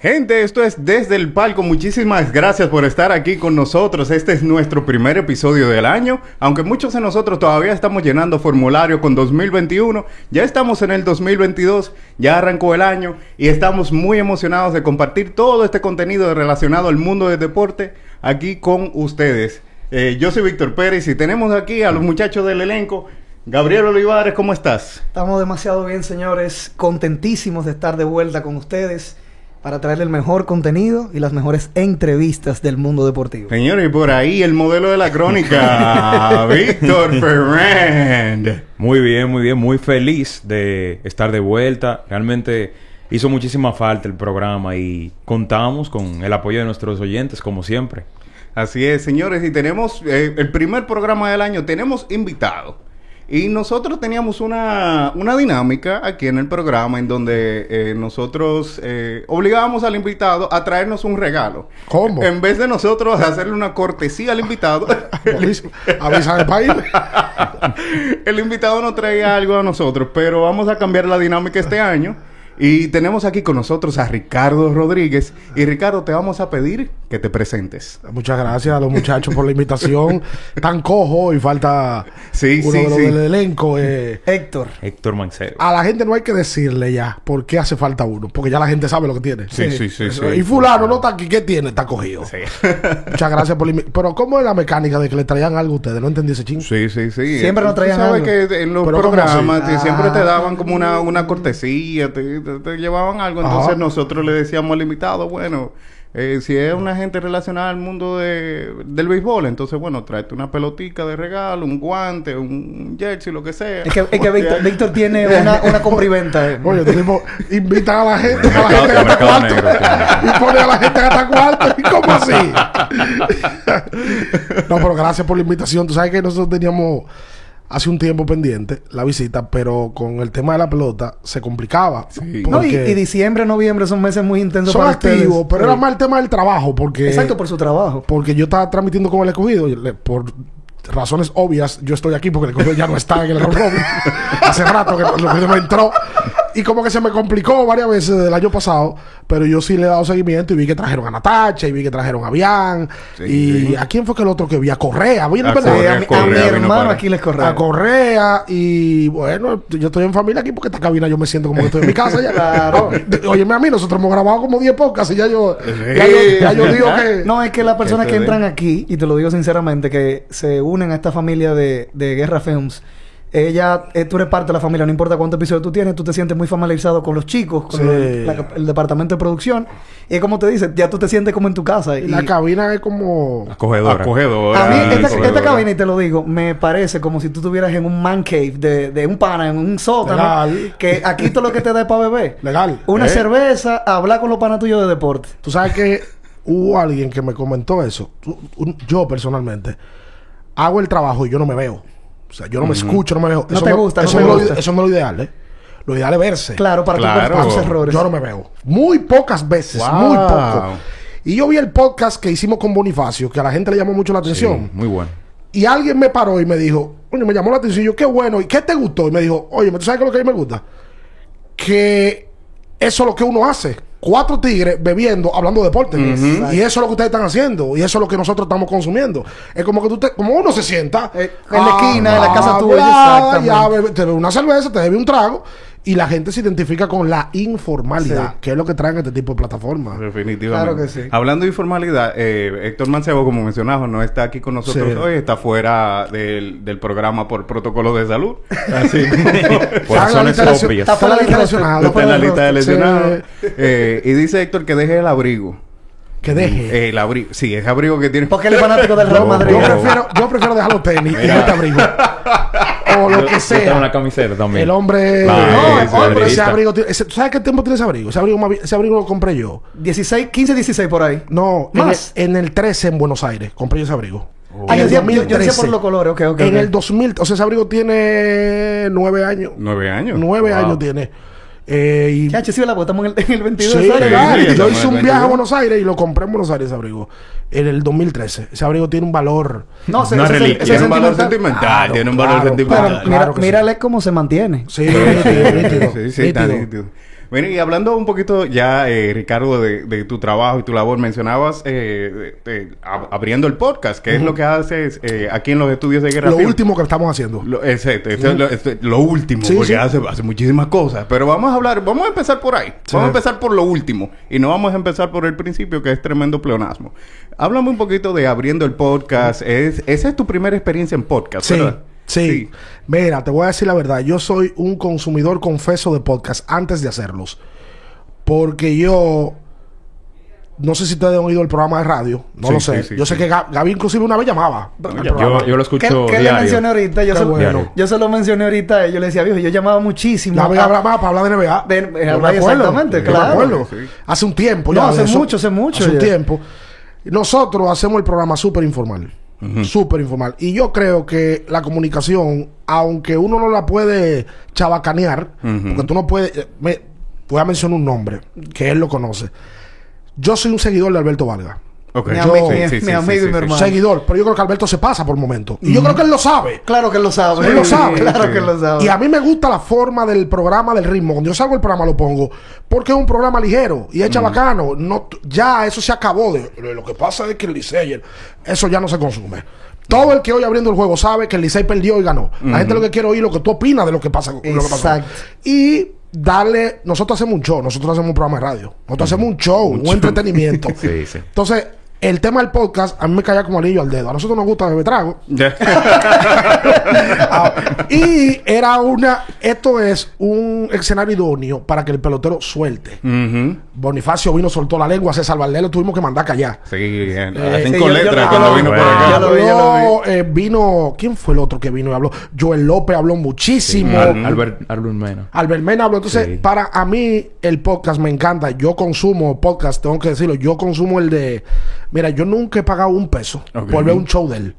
Gente, esto es Desde el Palco. Muchísimas gracias por estar aquí con nosotros. Este es nuestro primer episodio del año. Aunque muchos de nosotros todavía estamos llenando formulario con 2021, ya estamos en el 2022, ya arrancó el año y estamos muy emocionados de compartir todo este contenido relacionado al mundo del deporte aquí con ustedes. Eh, yo soy Víctor Pérez y tenemos aquí a los muchachos del elenco. Gabriel Olivares, ¿cómo estás? Estamos demasiado bien, señores. Contentísimos de estar de vuelta con ustedes para traerle el mejor contenido y las mejores entrevistas del mundo deportivo. Señores, y por ahí el modelo de la crónica, Víctor Ferrand. Muy bien, muy bien, muy feliz de estar de vuelta. Realmente hizo muchísima falta el programa y contamos con el apoyo de nuestros oyentes, como siempre. Así es, señores, y tenemos eh, el primer programa del año, tenemos invitado. Y nosotros teníamos una, una dinámica aquí en el programa en donde eh, nosotros eh, obligábamos al invitado a traernos un regalo. ¿Cómo? En vez de nosotros hacerle una cortesía al invitado, Avisa al país. el invitado nos traía algo a nosotros, pero vamos a cambiar la dinámica este año. Y tenemos aquí con nosotros a Ricardo Rodríguez. Y Ricardo, te vamos a pedir que te presentes. Muchas gracias a los muchachos por la invitación. Tan cojo y falta Sí, uno sí, de los sí. del elenco. eh. Héctor, Héctor Mancero. A la gente no hay que decirle ya por qué hace falta uno, porque ya la gente sabe lo que tiene. Sí, sí, sí, sí. y fulano no está aquí, ¿qué tiene? Está cogido. Muchas gracias por la invi- Pero ¿cómo es la mecánica de que le traían algo a ustedes? No entendí ese chingo. Sí, sí, sí. Siempre nos traían sabes algo. que en los Pero ¿cómo programas siempre te Ah. daban como una, una cortesía, te, te- te llevaban algo. Entonces Ajá. nosotros le decíamos al invitado, bueno, eh, si es una gente relacionada al mundo de, del béisbol, entonces, bueno, tráete una pelotica de regalo, un guante, un jersey, lo que sea. es que, es que Víctor, Víctor tiene una, una compra y venta. eh. Oye, tipo invita a la gente, a la gente a gastar mercado cuarto. y pone a la gente a gastar cuarto. ¿Y cómo así? no, pero gracias por la invitación. Tú sabes que nosotros teníamos hace un tiempo pendiente la visita, pero con el tema de la pelota se complicaba. Sí. No, y, diciembre, noviembre son meses muy intensos son para activos, pero era más el tema del trabajo, porque... Exacto, por su trabajo. Porque yo estaba transmitiendo con el escogido, le- por razones obvias, yo estoy aquí porque el escogido ya no está en el robin. Hace rato que el escogido no entró. Y como que se me complicó varias veces del año pasado, pero yo sí le he dado seguimiento y vi que trajeron a Natacha y vi que trajeron a Bian. Sí, y sí. a quién fue que el otro que vi a Correa, ¿vino A? Sí, Correa, a, mi- a Correa, mi vino hermano para- Aquiles Correa. A Correa y bueno, yo estoy en familia aquí porque esta cabina yo me siento como que estoy en mi casa ya. Claro. Óyeme a mí, nosotros hemos grabado como 10 podcasts y ya yo, ya yo, ya yo digo que... No, es que las personas que entran aquí, y te lo digo sinceramente, que se unen a esta familia de, de Guerra Films, ella, eh, tú eres parte de la familia, no importa cuántos episodios tú tienes, tú te sientes muy familiarizado con los chicos, con Sí. los- la- el departamento de producción, y es como te dice, ya tú te sientes como en tu casa. Y Y la cabina es como... Acogedora. Acogedora. a mí, esta, acogedora. esta cabina, y te lo digo, me parece como si tú estuvieras en un man cave de, de un pana, en un sótano, Legal. que aquí todo lo que te da es para beber. Legal. Una Eh. cerveza, hablar con los panas tuyos de deporte. Tú sabes que hubo alguien que me comentó eso. Tú- un- Yo personalmente hago el trabajo y yo no me veo. O sea, yo no me escucho, no me veo. No te gusta, no eso lo- gusta. Eso no es lo ideal, ¿eh? Lo ideal es verse. Claro, para Claro. tu tus errores. Yo no me veo. Muy pocas veces, Wow. muy poco. Y yo vi el podcast que hicimos con Bonifacio, que a la gente le llamó mucho la atención. Sí, muy bueno. Y alguien me paró y me dijo, oye, me llamó la atención. Y yo, qué bueno. ¿Y qué te gustó? Y me dijo, oye, ¿tú sabes qué es lo que a mí me gusta? Que eso es lo que uno hace. Cuatro tigres bebiendo, hablando de deporte. Y eso es lo que ustedes están haciendo. Y eso es lo que nosotros estamos consumiendo. Es como que tú te, como uno se sienta Eh, en la esquina, en la casa tuya. Ya bebe- te bebe una cerveza, te bebe un trago. Y la gente se identifica con la informalidad, Sí. que es lo que traen este tipo de plataformas. Definitivamente. Claro que sí. Hablando de informalidad, eh, Héctor Mancebo, como mencionaba, no está aquí con nosotros Sí. hoy, está fuera del, del programa por protocolo de salud. Así Por Está en la razones obvias. Está fuera de no está en la lista de lesionados. Sí. Eh, y dice Héctor que deje el abrigo. Que deje. Eh, el abrigo. Sí, es abrigo que tiene. Porque él es fanático del Real Madrid. Yo prefiero, yo prefiero dejar los tenis y no te abrigo. o lo Yo- que yo sea. tengo una camiseta también. El hombre. Claro, no, hombre, ese abrigo. ese- ¿Tú sabes qué tiempo tiene ese abrigo? Ese abrigo, más ese abrigo lo compré yo. 16, 15, 16 por ahí. No, en el, Más. en el 13 en Buenos Aires. Compré yo ese abrigo. Ah, En yo el decía, yo- yo decía 2013. por los colores, ok, ok. En ok. el 2000, o sea, ese abrigo tiene nueve años. Nueve años. Nueve Wow. años tiene. Eh, y Ya, sí. Porque estamos en el, en el 22. Sí, ¿sabes? legal. sí, yo hice un viaje a 22. Buenos Aires y lo compré en Buenos Aires ese abrigo. En el 2013. Ese abrigo tiene un valor. No, ese- Una ese- ese- reliquia. ese Tiene un valor sentimental. sentimental. Claro, tiene un valor claro, sentimental. Pero claro. mira, mírale cómo se mantiene. Sí, Sí, sí, nítido. está nítido. Bueno, y hablando un poquito ya, eh, Ricardo, de, de tu trabajo y tu labor, mencionabas eh, ab- abriendo el podcast, que es lo que haces eh, aquí en los estudios de Guerra Lo Film. último que estamos haciendo. Lo, exacto, lo, esto es lo último, Sí, porque sí. Hace, hace muchísimas cosas. Pero vamos a hablar, vamos a empezar por ahí. Sí. Vamos a empezar por lo último. Y no vamos a empezar por el principio, que es tremendo pleonasmo. Háblame un poquito de abriendo el podcast. Es, esa es tu primera experiencia en podcast, Sí, ¿verdad? Sí. Mira, te voy a decir la verdad. Yo soy un consumidor confeso de podcast antes de hacerlos. Porque yo... No sé si ustedes han oído el programa de radio. No Sí, lo sé. sí, sí, yo sé que Ga- Gaby inclusive una vez llamaba. Yo- lo escucho ¿Qué, qué le mencioné ahorita? Yo se, bueno. yo se lo mencioné ahorita. Yo le decía, viejo, yo llamaba muchísimo. Gaby a- hablaba para hablar de NBA. De- Yo me hablar acuerdo. exactamente, claro. Hace un tiempo No, ya. hace mucho, hace mucho Hace un tiempo. Nosotros hacemos el programa súper informal. Súper informal. Y yo creo que la comunicación, aunque uno no la puede chabacanear, porque tú no puedes... eh, me- voy a mencionar un nombre, que él lo conoce. Yo soy un seguidor de Alberto Vargas. Mi, Yo- ami- Sí, mi- sí, mi sí, amigo sí, y mi hermano. Seguidor. Pero yo creo que Alberto se pasa por momento. Y yo creo que él lo sabe. Claro que él lo sabe. Él lo sabe. Claro Sí. que él lo sabe. Y a mí me gusta la forma del programa, del ritmo. Cuando yo salgo el programa lo pongo. Porque es un programa ligero y es bacano. No, ya eso se acabó. De, lo que pasa es que el Licey, eso ya no se consume. Todo el que hoy abriendo el juego sabe que el Licey perdió y ganó. La gente lo que quiere oír lo que tú opinas de lo que pasa. lo que pasó. Exacto. Y darle, nosotros hacemos un show, nosotros hacemos un programa de radio. Nosotros hacemos un show, un, entretenimiento. Sí, sí. Entonces, el tema del podcast a mí me caía como anillo al dedo. A nosotros nos gusta beber trago. Ah, y era una. Esto es un escenario idóneo para que el pelotero suelte. Ujú. Bonifacio vino, soltó la lengua, César Valdés lo tuvimos que mandar callar. Sí, bien. Eh, cinco yo- yo- letras yo cuando lo- vino por acá. Yo lo vi, yo lo Habló, eh, vino. ¿Quién fue el otro que vino y habló? Joel López habló muchísimo. Al- Albert, Albert Mena. Albert Mena habló. Entonces, Sí. para a mí, el podcast me encanta. Yo consumo podcast, tengo que decirlo. Yo consumo el de. Mira, yo nunca he pagado un peso Ok. por ver un show de él.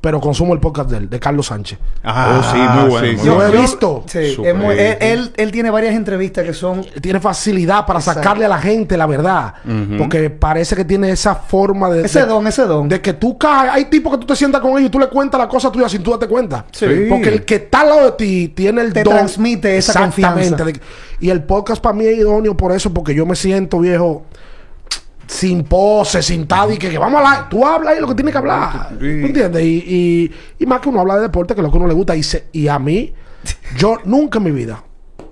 Pero consumo el podcast de él, de Carlos Sánchez. Ah, Oh, sí, muy bueno, muy sí, Yo bueno. he visto. Sí, Súper. es muy- él, él, él tiene varias entrevistas que son tiene facilidad para Exacto. A la gente la verdad. Porque parece que tiene esa forma de. ese de, don, ese don. de que tú caes. Hay tipos que tú te sientas con ellos y tú le cuentas la cosa tuya sin tú darte cuenta. Sí. Porque el que está al lado de ti tiene el Te don. transmite esa Exactamente. confianza. De- y el podcast para mí es idóneo por eso, porque yo me siento viejo. Sin pose, sin tal, y que, que vamos a hablar. Tú hablas y lo que tienes que hablar. Sí. ¿Me entiendes? Y, y, y más que uno habla de deporte, que es lo que uno le gusta. Y, se- y a mí, yo nunca en mi vida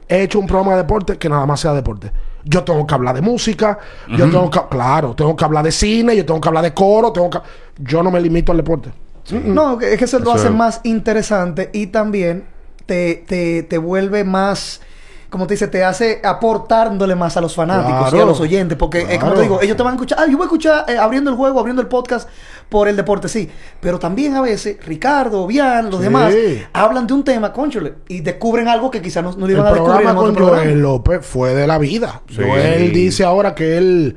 he hecho un programa de deporte que nada más sea deporte. Yo tengo que hablar de música, yo tengo que, claro, tengo que hablar de cine, yo tengo que hablar de coro, tengo que, yo no me limito al deporte. No, es que se lo Eso hace es- más interesante y también te, te, te vuelve más, como te dice, te hace aportándole más a los fanáticos y a los oyentes. Porque, eh, como te digo, ellos te van a escuchar, ah, yo voy a escuchar eh, abriendo el juego, abriendo el podcast por el deporte, sí. Pero también a veces, Ricardo, Bian, los Sí. demás, hablan de un tema, conchole, y descubren algo que quizás no, no lo El iban a descubrir en programa otro con. Joel López fue de la vida. Sí. Joel dice ahora que él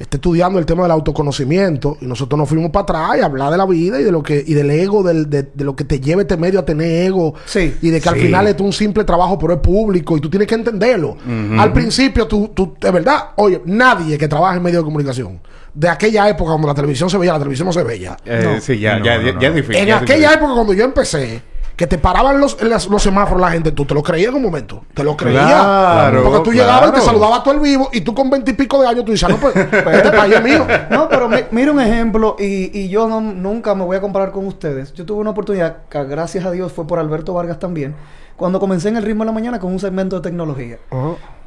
está estudiando el tema del autoconocimiento y nosotros nos fuimos para atrás y hablar de la vida y de lo que y del ego, del, de, de lo que te lleva este medio a tener ego Sí. y de que al final es un simple trabajo pero es público y tú tienes que entenderlo. Al principio tú, tú, de verdad, oye, nadie que trabaja en medio de comunicación de aquella época cuando la televisión se veía, la televisión no se veía. Eh, No. Sí, ya, No, ya, no, ya, no. ya es difícil. En aquella difícil. época cuando yo empecé, que te paraban los, las- los semáforos la gente, tú te lo creías en un momento. Te lo creías. Claro, Porque tú llegabas y te saludabas todo el vivo y tú con veintipico de años tú dices, "Ah, no, pues, este país es mío. No, pero mi- mira un ejemplo, y, y yo no- nunca me voy a comparar con ustedes. Yo tuve una oportunidad, que gracias a Dios fue por Alberto Vargas también, cuando comencé en el ritmo de la mañana con un segmento de tecnología.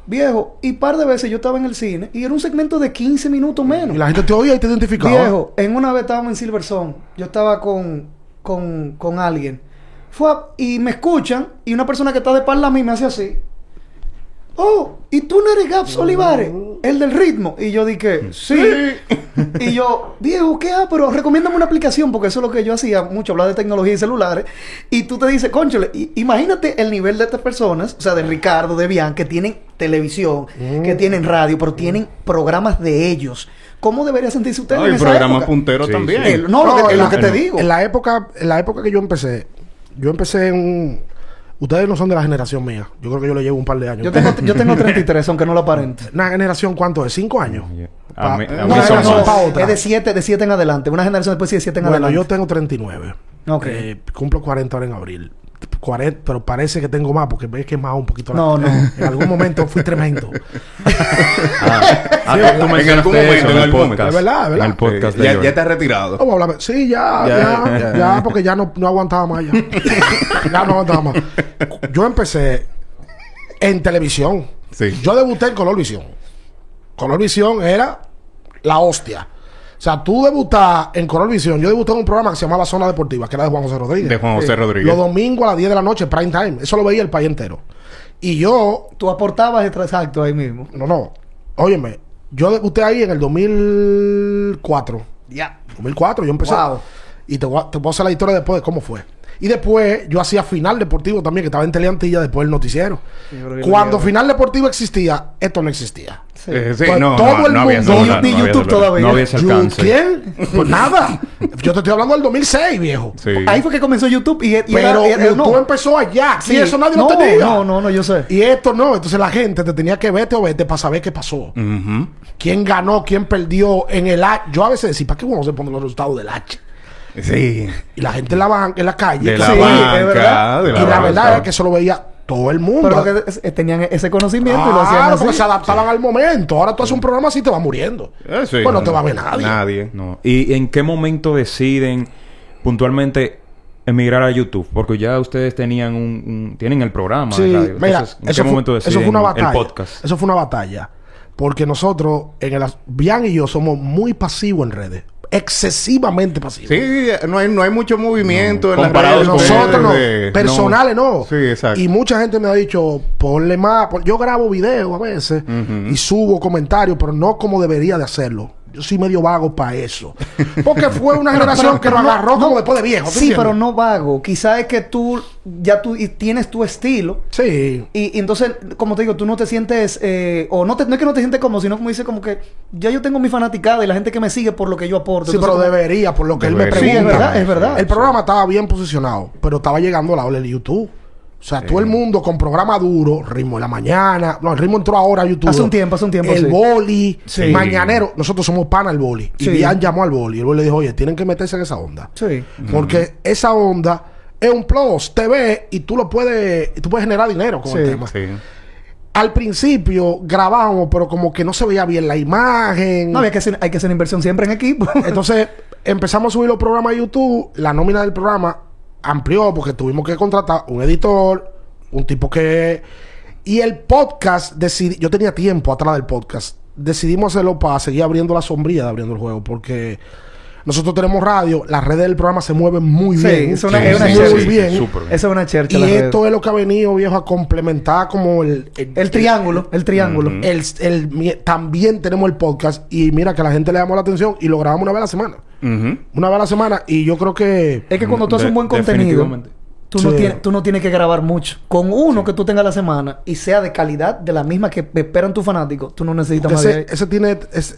Viejo, y par de veces yo estaba en el cine y era un segmento de 15 minutos menos. Y la gente te oía y te identificaba. Viejo, en una vez estábamos en Silverson, yo estaba con, con, con alguien. Fue a- y me escuchan y una persona que está de par a mí me hace así. Oh, ¿y tú no eres Gaps Olivares? el del ritmo. Y yo dije, sí. y yo, viejo, ¿qué? Ah, pero recomiéndame una aplicación, porque eso es lo que yo hacía mucho, hablar de tecnología y celulares. Y tú te dices, conchole, imagínate el nivel de estas personas, o sea, de Ricardo, de Bian, que tienen televisión, que tienen radio, pero tienen programas de ellos. ¿Cómo debería sentirse usted No, en y esa programas época? punteros Sí, también. sí. El- no, lo que, en lo la- que te en- digo. En la época, en la época que yo empecé, yo empecé en un- Ustedes no son de la generación mía. Yo creo que yo le llevo un par de años. Yo tengo, yo tengo 33, aunque no lo aparente. Una generación, ¿cuánto es? ¿Cinco años? Mí- Pa- a mí no, pa' otra. es de 7 de siete en adelante. Una generación después sí de 7 en Bueno, adelante. yo tengo 39. Ok. Eh, cumplo 40 ahora en abril. 40, pero parece que tengo más porque ves que es más un poquito. la- No, no. En algún momento fui tremendo. Ah, tú En mencionaste algún momento, eso en en el podcast. Es verdad, verdad. En el podcast Eh, de ya, ya te has retirado. Hablar. Sí, ya, Ya, ya, ya. ya, porque ya no, no aguantaba más. Ya. ya no aguantaba más. Yo empecé en televisión. Sí. Yo debuté en Color Visión. Color Visión era la hostia. O sea, tú debutas en Color Visión. Yo debuté en un programa que se llamaba Zona Deportiva, que era de Juan José Rodríguez. De Juan José Eh, Rodríguez. Los domingos a las 10 de la noche, prime time. Eso lo veía el país entero. Y yo, Tú aportabas extra exacto ahí mismo. no, no. Óyeme, yo debuté ahí en el 2004. Ya. 2004, yo empecé. Wow. Y te te voy a hacer la historia después de cómo fue. Y después yo hacía final deportivo también, que estaba en Teleantilla después del noticiero. Cuando final deportivo existía, esto no existía. Sí. Eh, sí, Pues no, todo no, el no había mundo- celular, Ni no había YouTube celular. todavía. No había ese Yo, alcance. ¿Quién? Pues nada. Yo te estoy hablando del 2006, viejo. Sí. Ahí fue que comenzó YouTube y, Pero era- YouTube no. empezó allá. Sí. Y eso nadie no, lo tenía. No, no, no, yo sé. Y esto no. Entonces la gente te tenía que vete o vete para saber qué pasó. Quién ganó, quién perdió en el H. Yo a veces decía, ¿para qué vamos a poner los resultados del H? Sí. Y la gente en la, ban- en la calle. De la Sí, banca. es verdad. de y la banca. verdad es que eso lo veía todo el mundo. Pero que es- tenían ese conocimiento y lo hacían Claro, así. porque se adaptaban al momento. Ahora tú haces un programa así y te va muriendo. Eh, sí. Pues no te va a ver nadie. Nadie. No. ¿Y en qué momento deciden puntualmente emigrar a YouTube? Porque ya ustedes tenían un, un- tienen el programa Sí, de radio. mira, Entonces, ¿en eso qué fue, momento eso deciden fue una batalla. el podcast? Eso fue una batalla. Porque nosotros, en el, Bian y yo, somos muy pasivos en redes. Excesivamente pasivos. Sí, no hay, no hay mucho movimiento en las Comparado redes con Nosotros no, de- personales no. Sí, exacto. Y mucha gente me ha dicho, ponle más. Yo grabo videos a veces y subo comentarios, pero no como debería de hacerlo. Yo soy medio vago para eso. Porque fue una generación que lo no, agarró no, como después de viejo. ¿tú Sí, entiendes? pero no vago. Quizás es que tú ya tú y tienes tu estilo. Sí. Y, y entonces, como te digo, tú no te sientes, eh, o no, te, no es que no te sientes como, sino como dice como que ya yo tengo mi fanaticada y la gente que me sigue por lo que yo aporto. Sí, Entonces, pero como- debería, por lo que él me pregunta. Sí, es verdad, es verdad. El programa estaba bien posicionado, pero estaba llegando la ola del YouTube. O sea, todo el mundo con programa duro, ritmo de la mañana. No, el ritmo entró ahora a YouTube. Hace un tiempo, hace un tiempo, El sí. boli, Sí. mañanero. Nosotros somos pana al boli. Y Bian llamó al boli. Y el boli le dijo, oye, tienen que meterse en esa onda. Sí. Porque esa onda es un plus. Te ve y tú lo puedes, tú puedes generar dinero con el tema. Sí. Al principio grabábamos, pero como que no se veía bien la imagen. No, había que hacer, hay que hacer inversión siempre en equipo. Entonces empezamos a subir los programas a YouTube. La nómina del programa amplió porque tuvimos que contratar un editor, un tipo que. Y el podcast, decidí, yo tenía tiempo atrás del podcast. Decidimos hacerlo para seguir abriendo la sombrilla de abriendo el juego porque nosotros tenemos radio, las redes del programa se mueven muy Sí, bien. es una- Sí, es una sí, muy bien. bien. Es una chercha. Y redes. esto es lo que ha venido, viejo, a complementar como el... El triángulo, el triángulo. el- el- también tenemos el podcast y mira que a la gente le damos la atención y lo grabamos una vez a la semana. Una vez a la semana y yo creo que... Es que cuando tú haces un buen contenido, tú no, tienes, tú no tienes que grabar mucho. Con uno que tú tengas a la semana y sea de calidad, de la misma que esperan tus fanáticos, tú no necesitas más de. Ese, ese tiene... es-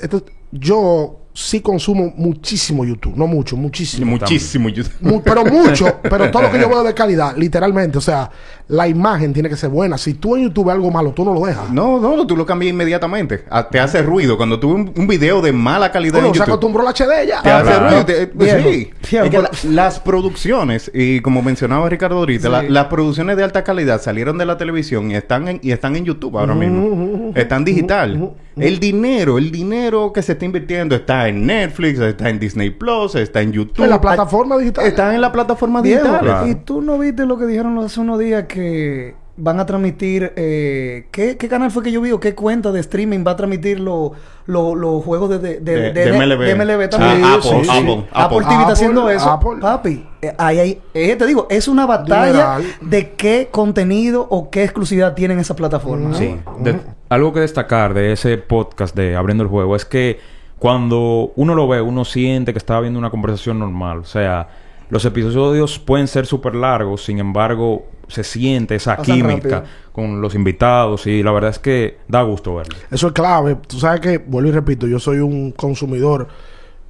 yo sí consumo muchísimo YouTube. No mucho, muchísimo. Muchísimo. yo- Mu- pero mucho, pero todo lo que yo veo de calidad, literalmente. O sea, la imagen tiene que ser buena. Si tú en YouTube ves algo malo, tú no lo dejas. No, no, tú lo cambias inmediatamente. Ah, Te hace ruido. Cuando tú ves un, un video de mala calidad Uno en se YouTube, acostumbró al HD ya. te hace Claro. ruido. te- pues sí. Es que la- las producciones, y como mencionaba Ricardo ahorita, la- las producciones de alta calidad salieron de la televisión y están en, y están en YouTube ahora mismo. Están digital. El dinero, el dinero que se está invirtiendo está en Netflix, está en Disney Plus, está en YouTube. En la plataforma digital. Está en la plataforma digital. Y tú no viste lo que dijeron hace unos días que van a transmitir. Eh, ¿qué, qué canal fue que yo vi o qué cuenta de streaming va a transmitir lo- lo- los juegos de, de, De- de MLB. de MLB Ah, también? Apple, sí, sí. Apple, Apple Apple. TV está haciendo Apple, eso. Apple. Papi, eh, ahí, ahí, eh, te digo, es una batalla de qué contenido o qué exclusividad tienen esas plataformas. Sí. De- algo que destacar de ese podcast de Abriendo el Juego es que cuando uno lo ve, uno siente que está viendo una conversación normal. O sea, los episodios pueden ser súper largos, sin embargo, se siente esa Pasan química rápido. con los invitados y la verdad es que da gusto verlo. Eso es clave. Tú sabes que, vuelvo y repito, yo soy un consumidor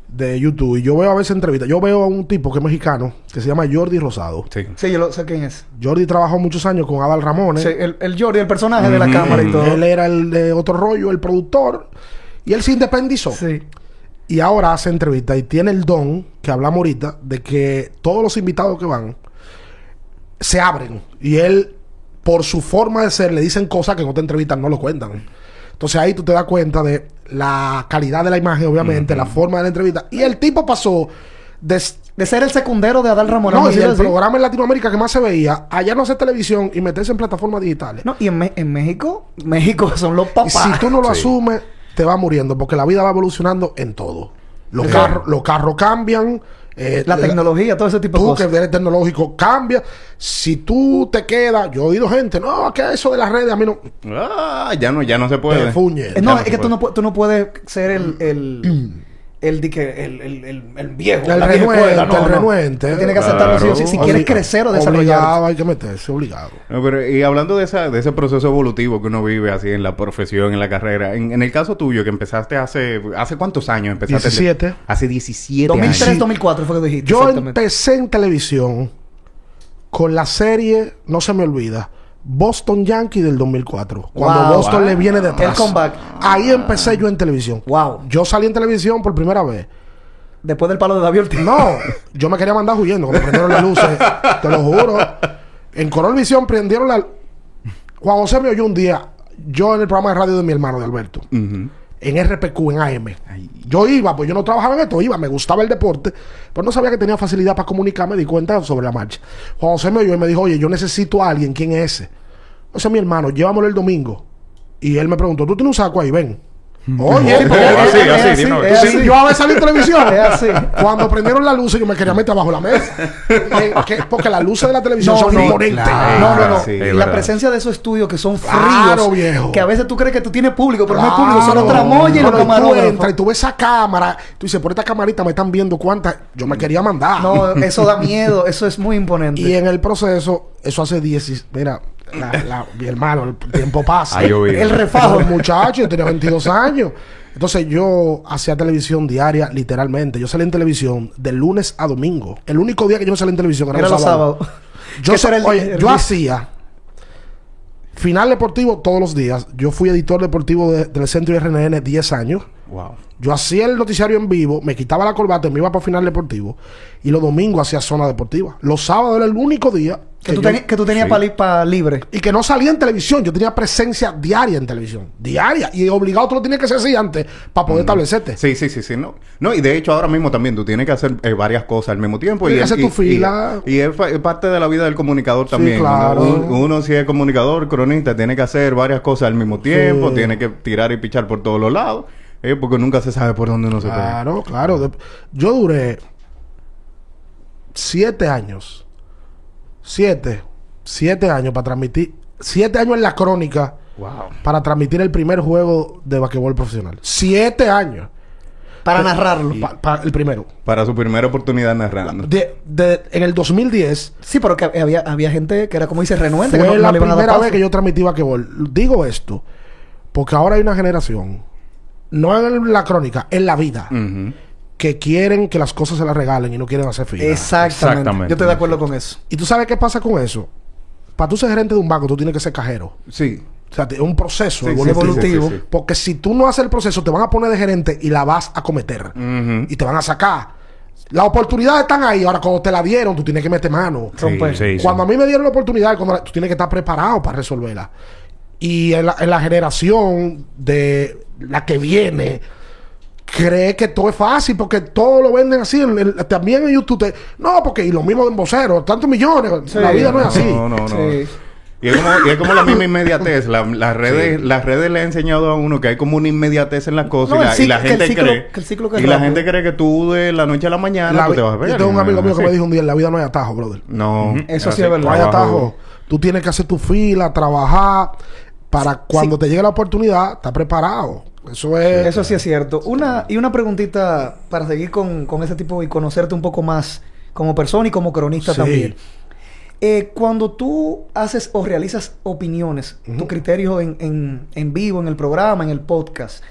de YouTube y yo veo a veces entrevistas. Yo veo a un tipo que es mexicano, que se llama Jordi Rosado. Sí. Sí, yo lo sé quién es. Jordi trabajó muchos años con Adal Ramones. Sí, el, el Jordi, el personaje de la cámara y todo. Él era el de otro rollo, el productor. Y él se independizó. Sí. Y ahora hace entrevistas y tiene el don, que hablamos ahorita, de que todos los invitados que van se abren. Y él, por su forma de ser, le dicen cosas que en otras entrevistas no lo cuentan. Entonces ahí tú te das cuenta de la calidad de la imagen, obviamente, la forma de la entrevista. Y el tipo pasó de... De ser el secundero de Adal Ramón. No, y el así. programa en Latinoamérica que más se veía, allá no hacer televisión y meterse en plataformas digitales. No, y en, Me- en México, México son los Y papás. si tú no lo Sí. asumes, te va muriendo, porque la vida va evolucionando en todo. Los, Sí. carros, los carros cambian. Eh, La tecnología, todo ese tipo de Tú cosas. que eres tecnológico cambia. Si tú te quedas, yo he oído gente, no, que eso de las redes a mí no. Ah, ya no, ya no se puede. Te fuñe. Eh, no, Ya no es que tú puede. no, tú no puedes ser el... el el, el, el, el, viejo, El la vieja renuente, escuela, no, el no. renuente. Tú Tienes que aceptarlo Claro. si quieres Obli- crecer o desarrollar. Obligado, hay que meterse, obligado. No, pero, y hablando de, esa, de ese proceso evolutivo que uno vive así en la profesión, en la carrera, en, en el caso tuyo, que empezaste hace... ¿Hace cuántos años empezaste? 17. Hace 17 2003, años. 2004 fue que dijiste. Yo empecé en televisión con la serie, no se me olvida, Boston Yankee del 2004. Cuando Wow. Boston le viene detrás. El comeback. Ahí empecé yo en televisión. Wow. Yo salí en televisión por primera vez. Después del palo de David Ortiz. No, yo me quería mandar huyendo cuando prendieron las luces. te lo juro. En Coronavisión prendieron la... Juan José me oyó un día, yo en el programa de radio de mi hermano, de Alberto. En RPQ, en AM. Ay. Yo iba, pues yo no trabajaba en esto, iba, me gustaba el deporte, pero no sabía que tenía facilidad para comunicar, me di cuenta sobre la marcha. Juan José me oyó y me dijo, oye, yo necesito a alguien, ¿quién es ese? Ese es mi hermano, llévamelo el domingo. Y él me preguntó, ¿tú tienes un saco ahí? Ven. Oye, así, es así, así, es. Sí, yo a veces salí en televisión. Es así. Cuando prendieron las luces, yo me quería meter abajo la mesa. Eh, que- porque las luces de la televisión No, son no, imponentes. claro. No, no, no. Sí, y es la verdad. presencia de esos estudios que son fríos. Claro, viejo. Que a veces tú crees que tú tienes público, pero no hay público, son tramoyas y No, los tú entras y tú ves esa cámara. Tú dices, por esta camarita me están viendo cuántas. Yo me quería mandar. No, eso da miedo, eso es muy imponente. Y en el proceso, eso hace 10. Mira, la- la- mi hermano, el tiempo pasa. El refajo. El muchacho, yo tenía 22 años. Entonces yo hacía televisión diaria, literalmente. Yo salí en televisión de lunes a domingo. El único día que yo no salí en televisión era, Era los sábados. sábados. Yo, el- oye, el hacía final deportivo todos los días. Yo fui editor deportivo de- del centro RNN 10 años. Wow. Yo hacía el noticiario en vivo, me quitaba la corbata y me iba para final deportivo. Y los domingos hacía zona deportiva. Los sábados era el único día Que tú, yo- teni- que tú tenías Sí. para libre. y que no salía en televisión. Yo tenía presencia diaria en televisión. Diaria. Y obligado tú lo tienes que hacer así antes para poder establecerte. Sí, sí, sí, sí. No. no, y de hecho ahora mismo también tú tienes que hacer eh, varias cosas al mismo tiempo. Tienes y, que hacer tu fila. Y, y es, parte de la vida del comunicador también. claro. Uno, Un- uno si es comunicador, cronista, tiene que hacer varias cosas al mismo tiempo. Sí. Tiene que tirar y pichar por todos los lados. eh, porque nunca se sabe por dónde uno se pega. Claro, claro. Yo duré siete años. Siete. Siete años para transmitir. Siete años en la crónica Wow. para transmitir el primer juego de basquetbol profesional. Siete años. Para narrarlo. Pa- pa- el primero. Para su primera oportunidad narrando. De, de- en el 2010 Sí, pero que había, había gente que era como dice renuente, que fue no, no la primera vez que yo transmití basquetbol. Digo esto porque ahora hay una generación, no en la crónica, en la vida, Ujú. Que quieren que las cosas se las regalen y no quieren hacer fila. Exactamente. Exactamente. Yo estoy de acuerdo con eso. ¿Y tú sabes qué pasa con eso? Para tú ser gerente de un banco, tú tienes que ser cajero. Sí. O sea, es un proceso Sí, sí, evolutivo. sí, sí, sí, sí. Porque si tú no haces el proceso, te van a poner de gerente y la vas a cometer. Y te van a sacar. Las oportunidades están ahí. Ahora, cuando te la dieron, tú tienes que meter mano. Romper. Sí, sí. Cuando a mí me dieron la oportunidad, cuando la- tú tienes que estar preparado para resolverla. Y en la, en la generación de la que viene, cree que todo es fácil porque todo lo venden así. En- en- también en YouTube, te- no, porque y lo mismo de vocero, tantos millones. Sí. la vida no es así. No, no, no. Sí. Y es como, y es como la misma inmediatez. La- las redes, las redes le han enseñado a uno que hay como una inmediatez en las cosas No, y, la, el y la cic- que el gente ciclo- cree. que el ciclo que es y la gente cree que tú de la noche a la mañana La tú te vas a ver. yo tengo un amigo mío que Sí. me dijo un día, en la vida no hay atajo, brother. No. Eso sí es verdad. No hay atajo. Tú tienes que hacer tu fila, trabajar, para cuando te llegue la oportunidad, estar preparado. Eso es... Eso sí es cierto. Una, y una preguntita para seguir con, con ese tipo y conocerte un poco más como persona y como cronista Sí. también. Eh, cuando tú haces o realizas opiniones, tu criterio en, en, en vivo, en el programa, en el podcast,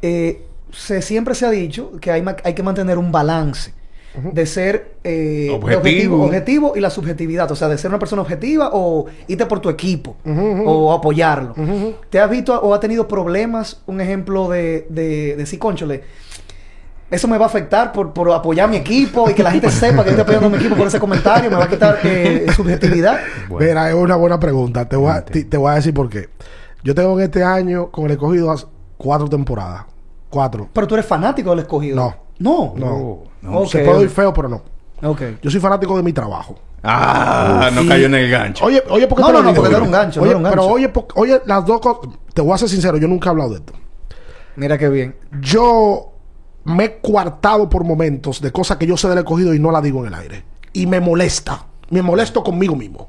eh, se, siempre se ha dicho que hay, hay que mantener un balance de ser eh, Objetivo. objetivo y la subjetividad, o sea, de ser una persona objetiva o irte por tu equipo o apoyarlo. ¿Te has visto o has tenido problemas, un ejemplo de, de, de sí, cónchale, eso me va a afectar por, por apoyar a mi equipo y que la gente sepa que yo estoy apoyando a mi equipo por ese comentario, me va a quitar eh, subjetividad? Bueno. Mira, es una buena pregunta. Te voy, a, te, te voy a decir por qué. Yo tengo en este año con el escogido cuatro temporadas. Cuatro. Pero tú eres fanático del escogido. No. No. No. No. Se puede ir feo, pero no. Ok. Yo soy fanático de mi trabajo. Ah, no cayó en el gancho. Oye, oye, ¿por qué No, te no, lo no, digo? porque no era un gancho, no Oye, era un gancho. Pero oye, oye, las dos cosas. Te voy a ser sincero, yo nunca he hablado de esto. Mira qué bien. Yo me he coartado por momentos de cosas que yo sé del escogido y no la digo en el aire. Y me molesta. Me molesto conmigo mismo.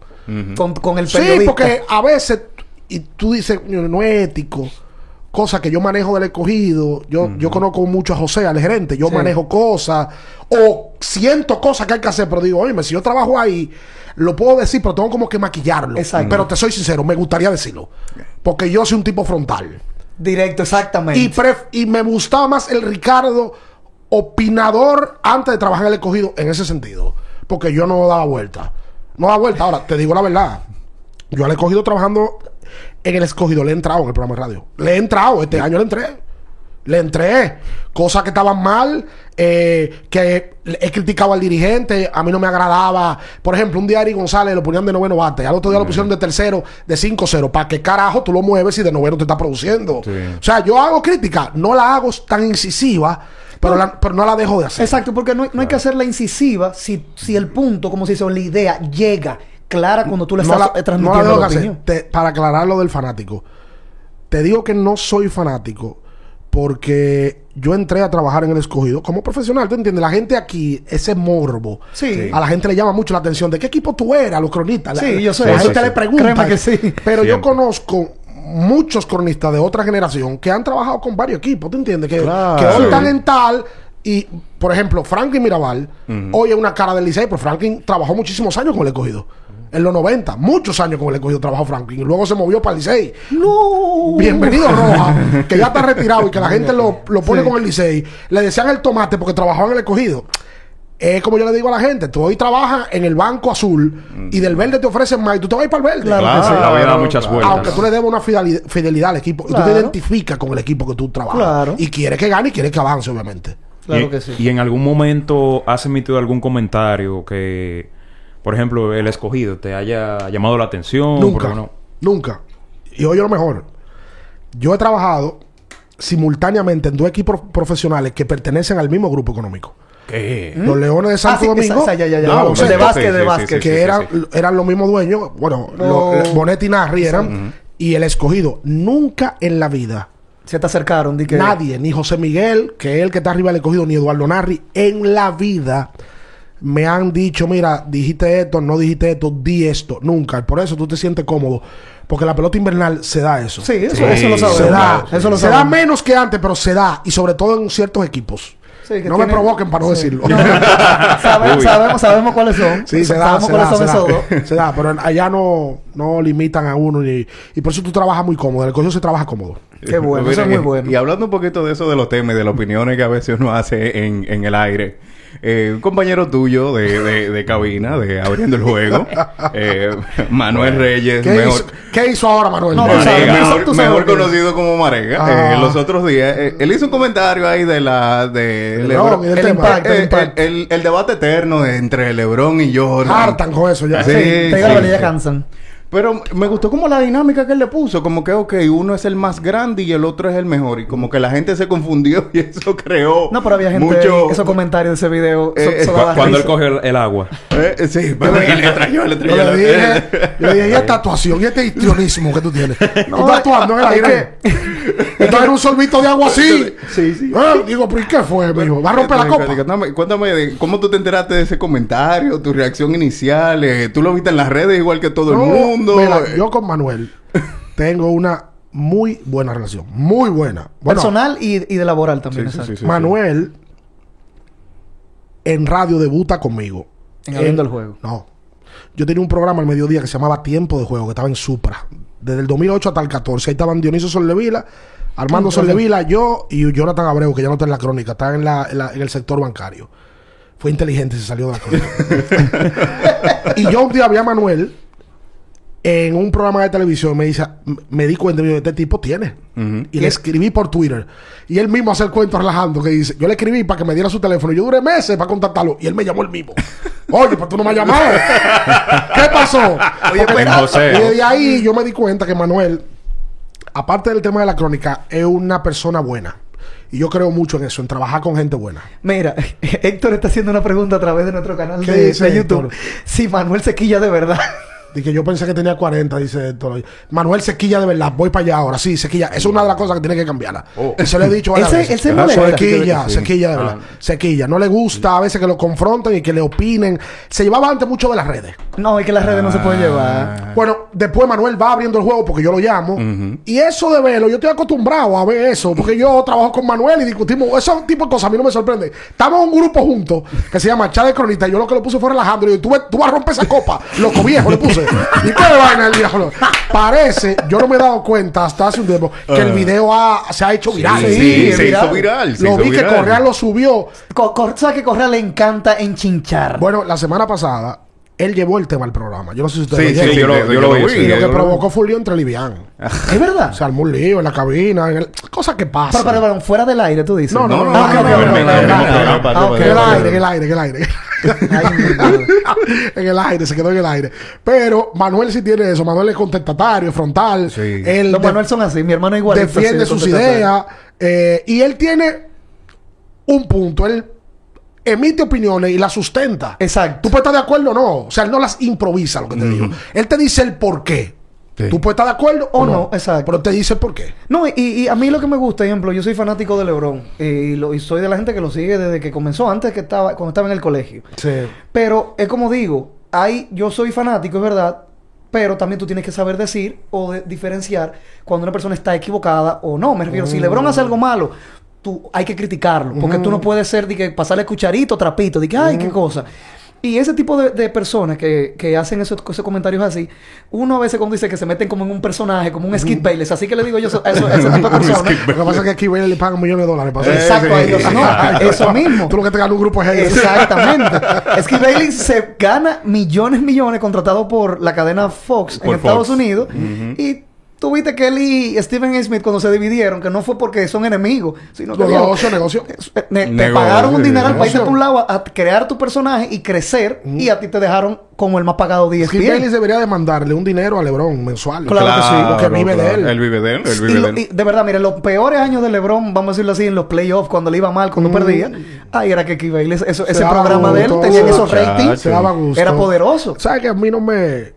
Con, con el Sí, periodista. porque a veces, y tú dices, "Coño, no es ético, cosas que yo manejo del escogido, yo, yo conozco mucho a José, al gerente, yo Sí. manejo cosas, o siento cosas que hay que hacer, pero digo, oye, si yo trabajo ahí, lo puedo decir, pero tengo como que maquillarlo. Exacto. Pero te soy sincero, me gustaría decirlo, porque yo soy un tipo frontal. Directo, exactamente. Y, pref- y me gustaba más el Ricardo opinador antes de trabajar en el escogido en ese sentido. Porque yo no daba vuelta. No daba vuelta. Ahora, te digo la verdad. Yo al escogido trabajando en el escogido le he entrado en el programa de radio. Le he entrado. Este año le entré. Le entré. Cosas que estaban mal. eh, que he criticado al dirigente. A mí no me agradaba. Por ejemplo, un día Ari González lo ponían de noveno bate. Al otro día lo pusieron de tercero, de 5-0. ¿Para qué carajo tú lo mueves si de noveno te está produciendo? Sí. O sea, yo hago crítica. No la hago tan incisiva. Pero, la- pero no la dejo de hacer. Exacto, porque no, hay- no hay que hacerla incisiva si, si el punto, como se dice, o la idea llega clara cuando tú le no estás la, no transmitiendo la dejo la de hacer. opinión. Te- para aclarar lo del fanático. Te digo que no soy fanático porque yo entré a trabajar en el escogido como profesional. ¿Tú entiendes? La gente aquí, ese morbo. Sí. A la gente le llama mucho la atención. ¿De qué equipo tú eras? A los cronistas. Sí, la, yo sé. La gente sí, le pregunta. Créeme que sí. Pero yo conozco muchos cronistas de otra generación que han trabajado con varios equipos. ¿Tú entiendes? Que, Claro. que hoy están en tal. Y, por ejemplo, Franklin Mirabal, hoy es una cara del Licey, pero Franklin trabajó muchísimos años con el escogido. En los 90, muchos años con el escogido trabajó Franklin. Y luego se movió para el Licey. No. Bienvenido Roja, que ya está retirado y que la gente lo, lo pone con el Licey. Le decían el tomate porque trabajaba en el escogido. Es como yo le digo a la gente, tú hoy trabajas en el banco azul y del verde te ofrecen más y tú te vas a ir para el verde. Claro Claro, que sí. la vida da muchas vueltas. Aunque tú le debes una fidelidad, fidelidad al equipo. Y tú te identificas con el equipo que tú trabajas. Claro. Y quieres que gane y quieres que avance, obviamente. Claro y, que sí. y en algún momento has emitido algún comentario que, por ejemplo, el escogido te haya llamado la atención. Nunca. no- Nunca. Y oye lo mejor. Yo he trabajado simultáneamente en dos equipos profesionales que pertenecen al mismo grupo económico. ¿Qué? Los Leones de Santo Ah, sí, Domingo. esa- esa, ya, ya, ya. de No, el baloncesto, de básquet, sí, de sí, básquet. que sí, eran, sí. eran los mismos dueños. Bueno, No. lo- Bonetti y Narri eran. Y el escogido. Nunca en la vida. Se te acercaron, di que... Nadie, ni José Miguel, que es el que está arriba del escogido, ni Eduardo Narri, en la vida me han dicho, mira, dijiste esto, no dijiste esto, di esto. Nunca. Por eso tú te sientes cómodo. Porque la pelota invernal se da eso. Sí, eso, Sí, eso lo sabemos. se da. Eso lo se da menos que antes, pero se da. Y sobre todo en ciertos equipos. Sí, que no me provoquen para no sí. decirlo. No, sabemos, sabemos, sabemos cuáles son. Sí, se da, sabemos se cuáles da, son se esos da. dos. Se da, pero allá no, no limitan a uno ni, y por eso tú trabajas muy cómodo. En el colegio se trabaja cómodo. Qué bueno, eso es Mira, muy y- bueno. Y hablando un poquito de eso de los temas y de las opiniones que a veces uno hace en, en el aire. Eh, un compañero tuyo de, de, de cabina, de abriendo el juego, eh, Manuel Reyes, ¿Qué, mejor, hizo, ¿Qué hizo ahora Manuel? No, Marega, sabes, mejor, sabes, conocido como Marega. Ah. eh, los otros días, eh, él hizo un comentario ahí de la de El Lebron- el el eh, impacto. el, el- el debate eterno entre LeBron y Jordan. Hartan con eso ya. Sí, Te digo la sí, verdad, ya sí. cansan. Pero me gustó como la dinámica que él le puso. Como que, ok, uno es el más grande y el otro es el mejor. Y como que la gente se confundió y eso creó. No, pero había gente mucho... esos comentarios de ese video. Eh, so- so eh, Cuando él coge el, el agua. Eh, eh, sí, pero y le trayó, le Yo trayó. le dije, yo le dije, y esta actuación, y este histrionismo que tú tienes. tú estás actuando en el aire. Entonces era un sorbito de agua así. Sí, sí. Eh, digo, pero ¿y qué fue, mijo? ¿Va a romper la copa? Cuéntame, cómo tú te enteraste de ese comentario, tu reacción inicial. eh, tú lo viste en las redes igual que todo No, el mundo. mira, eh. yo con Manuel tengo una muy buena relación. Muy buena. Bueno, Personal y, y de laboral también. sí, exacto. sí, sí, Manuel en radio debuta conmigo. En Abriendo el Juego. No. Yo tenía un programa al mediodía que se llamaba Tiempo de Juego, que estaba en Supra. Desde el 2008 hasta el 14. Ahí estaban Dionisio Soldevila, Armando Soldevila, yo y Jonathan Abreu, que ya no está en la crónica, está en, la, en, la- en el sector bancario. Fue inteligente, se salió de la crónica. y yo un día vi a Manuel en un programa de televisión. Me dice, me di cuenta, dijo, este tipo tiene. Y le escribí por Twitter. Y él mismo hace el cuento relajando que dice, yo le escribí para que me diera su teléfono. Yo duré meses para contactarlo. Y él me llamó el mismo. Oye, pues tú no me has llamado. ¿Qué pasó? Oye, pero- y desde ahí yo me di cuenta que Manuel, aparte del tema de la crónica, es una persona buena. Y yo creo mucho en eso, en trabajar con gente buena. Mira, Héctor está haciendo una pregunta a través de nuestro canal ¿Qué de, dice de YouTube. Héctor? Si Manuel se quilla de verdad. Y que yo pensé que tenía 40, dice Héctor. Manuel Sequilla de verdad, voy para allá ahora. Sí, Sequilla. Esa es una de las cosas que tiene que cambiarla. Oh. Se lo he dicho veces. él se Ah. Sequilla, Sí. Sequilla de verdad. Ah. Sequilla. No le gusta a veces que lo confronten y que le opinen. Se llevaba antes mucho de las redes. No, es que las redes no se pueden Ah. llevar. Bueno, después Manuel va abriendo el juego porque yo lo llamo. Y eso de verlo, yo estoy acostumbrado a ver eso. Porque yo trabajo con Manuel y discutimos. Esos tipo de cosas a mí no me sorprende. Estamos en un grupo juntos que se llama Chat de Cronista. Y yo lo que lo puse fue relajando. Y yo, tú, tú vas a romper esa copa. Loco viejo le puse. ¿Y qué vaina el viejo? Parece, yo no me he dado cuenta hasta hace un tiempo que el video ha- se ha hecho viral. Sí, Sí, se viral. hizo viral. se Lo hizo vi que. Correa lo subió. Co- Cor- ¿Sabes que Correa le encanta enchinchar? Bueno, la semana pasada, él llevó el tema al programa. Yo no sé si ustedes Sí, lo sí, oyeron. yo lo, yo lo vi. Y lo que provocó fue un lío entre Livian. ¿Es verdad? Se armó un lío en la cabina, en el... cosas que pasan. Pero, pero, pero, fuera del aire, tú dices. No, no, no, Ah, Ah, en el aire, en el aire, en el aire. En el aire, se quedó en el aire. Pero Manuel sí tiene eso. Manuel es contestatario, frontal. Sí. Él Los Manuel son así. Mi hermano igual. defiende sus ideas. eh, y él tiene un punto. Él emite opiniones y las sustenta. Exacto. Tú puedes estar de acuerdo o no. O sea, él no las improvisa, lo que te digo. Él te dice el por qué. Sí. Tú puedes estar de acuerdo o, O no. no, exacto. Pero te dice el por qué. No, y, y a mí lo que me gusta, ejemplo, yo soy fanático de LeBron eh, y, lo- y soy de la gente que lo sigue desde que comenzó, antes que estaba, cuando estaba en el colegio. Sí. Pero es como digo, hay, yo soy fanático, es verdad, pero también tú tienes que saber decir o de- diferenciar cuando una persona está equivocada o no. Me refiero, si LeBron hace algo malo, tú hay que criticarlo, porque tú no puedes ser de que pasarle cucharito, trapito, de que ay, qué cosa. Y ese tipo de, de personas que, que hacen esos, esos comentarios así, uno a veces cuando dice que se meten como en un personaje, como un Skip Bayless, así que le digo yo eso- ese tipo de personas. Lo que pasa es que aquí Bailey le pagan millones de dólares para eso. Exacto, a sí. ellos no, eso mismo. Tú lo que te ganas un grupo de haters. Exactamente. es que Bailey se gana millones, millones contratado por la cadena Fox Por en Estados. Unidos. Y tú viste que él y Stephen A. Smith cuando se dividieron, que no fue porque son enemigos, sino que Negocio, negocio. eh, te Negocio, pagaron un dinero para irte negocio. por un lado a, a crear tu personaje y crecer y a ti te dejaron como el más pagado de E Skip Bayless ESPN. debería demandarle un dinero a LeBron mensual. Claro que sí, Porque vive de él. Él vive de él. Vive de él. y de verdad, mire, los peores años de LeBron, vamos a decirlo así, en los playoffs, cuando le iba mal, cuando perdía, ahí era que Bailey, eso- ese programa de él, tenían esos ratings, Se daba gusto. era poderoso. ¿Sabes que a mí no me...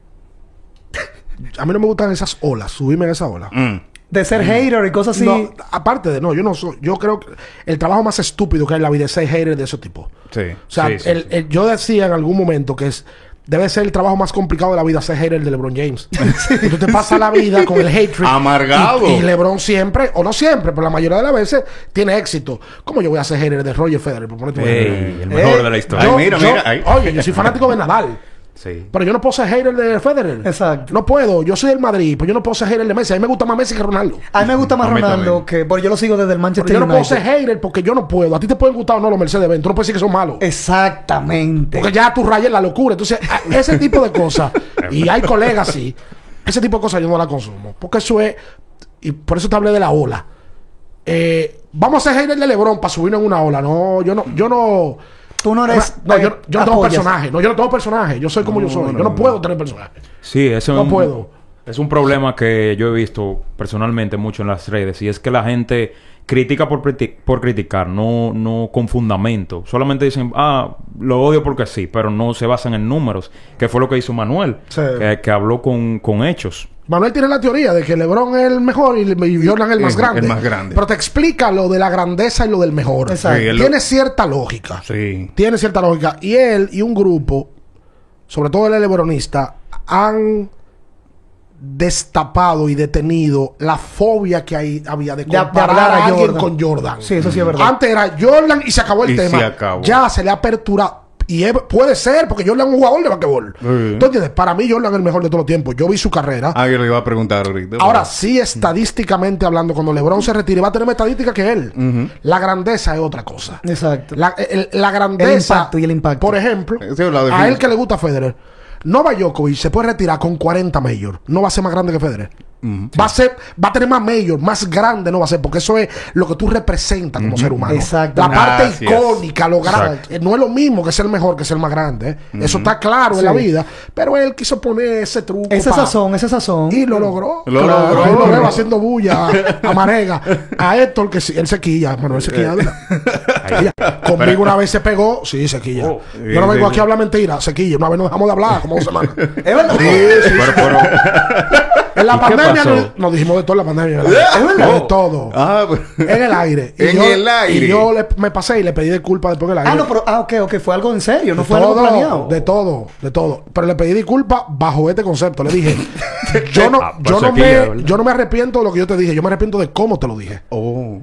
A mí no me gustan esas olas, subirme en esa ola. Mm. De ser hater y cosas así. No, aparte de, no, yo no soy, yo creo que el trabajo más estúpido que hay en la vida es ser hater de ese tipo. Sí. O sea, sí, sí, el- sí. el- yo decía en algún momento que es debe ser el trabajo más complicado de la vida ser hater de LeBron James. Y tú te pasas la vida con el hatred. Amargado. Y, y LeBron siempre, o no siempre, pero la mayoría de las veces tiene éxito. ¿Cómo yo voy a ser hater de Roger Federer? Por ponerte un Ey, ejemplo? el mejor Eh, de la historia. yo- Ay, mira, yo- mira, ahí. Oye, yo soy fanático de Nadal. Sí. Pero yo no puedo ser hater de Federer. Exacto. No puedo. Yo soy del Madrid, pero yo no puedo ser hater de Messi. A mí me gusta más Messi que Ronaldo. A mí me gusta más Ronaldo que... Porque yo lo sigo desde el Pero Manchester yo no puedo ser hater porque yo no puedo. A ti te pueden gustar o no los Mercedes-Benz. Tú no puedes decir que son malos. Exactamente. Porque ya tú rayas la locura. Entonces, ese tipo de cosas, y hay colegas así, ese tipo de cosas yo no la consumo. Porque eso es, y por eso te hablé de la ola. Eh, vamos a ser hater de Lebron para subirnos en una ola. No, yo no, yo no, Tú no eres. No, eh, yo, yo no tengo personaje. No, yo no tengo personaje. Yo soy como yo soy. yo no puedo tener personaje. Sí, eso No es un, puedo. Es un problema que yo he visto personalmente mucho en las redes y es que la gente critica por, criti- por criticar, no, no con fundamento. Solamente dicen, ah, lo odio porque sí, pero no se basan en números, que fue lo que hizo Manuel, Sí. que, que habló con, con hechos. Manuel tiene la teoría de que LeBron es el mejor y Jordan es el más grande. el más grande. Pero te explica lo de la grandeza y lo del mejor. Exacto. Sí, Tiene cierta lógica. Sí. Tiene cierta lógica. Y él y un grupo, sobre todo el LeBronista, han destapado y detenido la fobia que hay, había de comparar hablar a a alguien Jordan. con Jordan. Sí, eso sí es verdad. Antes era Jordan y se acabó el Y tema. se acabó. Ya se le ha aperturado. Y es- puede ser, porque Jordan es un jugador de basquetbol. Sí. ¿Tú entiendes? Para mí, Jordan es el mejor de todos los tiempos. Yo vi su carrera. Ah, yo le iba a preguntar ahorita. Ahora, sí, estadísticamente hablando, cuando LeBron se retire, va a tener más estadística que él. La grandeza es otra cosa. Exacto. La, el- la grandeza. El impacto y el impacto. Por ejemplo, Sí, a él que le gusta Federer. Novak Djokovic se puede retirar con 40 major. No va a ser más grande que Federer. Va a ser, va a tener más major, más grande no va a ser, porque eso es lo que tú representas como ser humano. Exacto. La parte icónica, lo grande. Exacto. Eh, No es lo mismo que ser mejor que ser más grande. ¿eh? Eso está claro en la vida. Pero él quiso poner ese truco. Ese pa- sazón, ese sazón. y lo logró. Lo Claro, logró. lo veo haciendo bulla a, a Marega. A Héctor, que sí, él se quilla. Manuel se quilla. Conmigo una vez se pegó. Sí, se quilla. Oh. Yo no vengo aquí a hablar mentira. Se quilla. Una vez nos dejamos de hablar como dos semanas. Es verdad. En la ¿Y qué pandemia nos, nos dijimos de todo en la pandemia. ¿verdad? De todo. Ah, pues- En el aire. Y En yo, el aire. Y yo le- me pasé y le pedí disculpas después en el aire. Ah, no, pero. Ah, ok, ok. Fue algo en serio. No De fue algo todo, planeado. De todo, de todo. Pero le pedí disculpas bajo este concepto. Le dije, yo no, Ah, yo, pues no me, yo no me arrepiento de lo que yo te dije, yo me arrepiento de cómo te lo dije. Oh.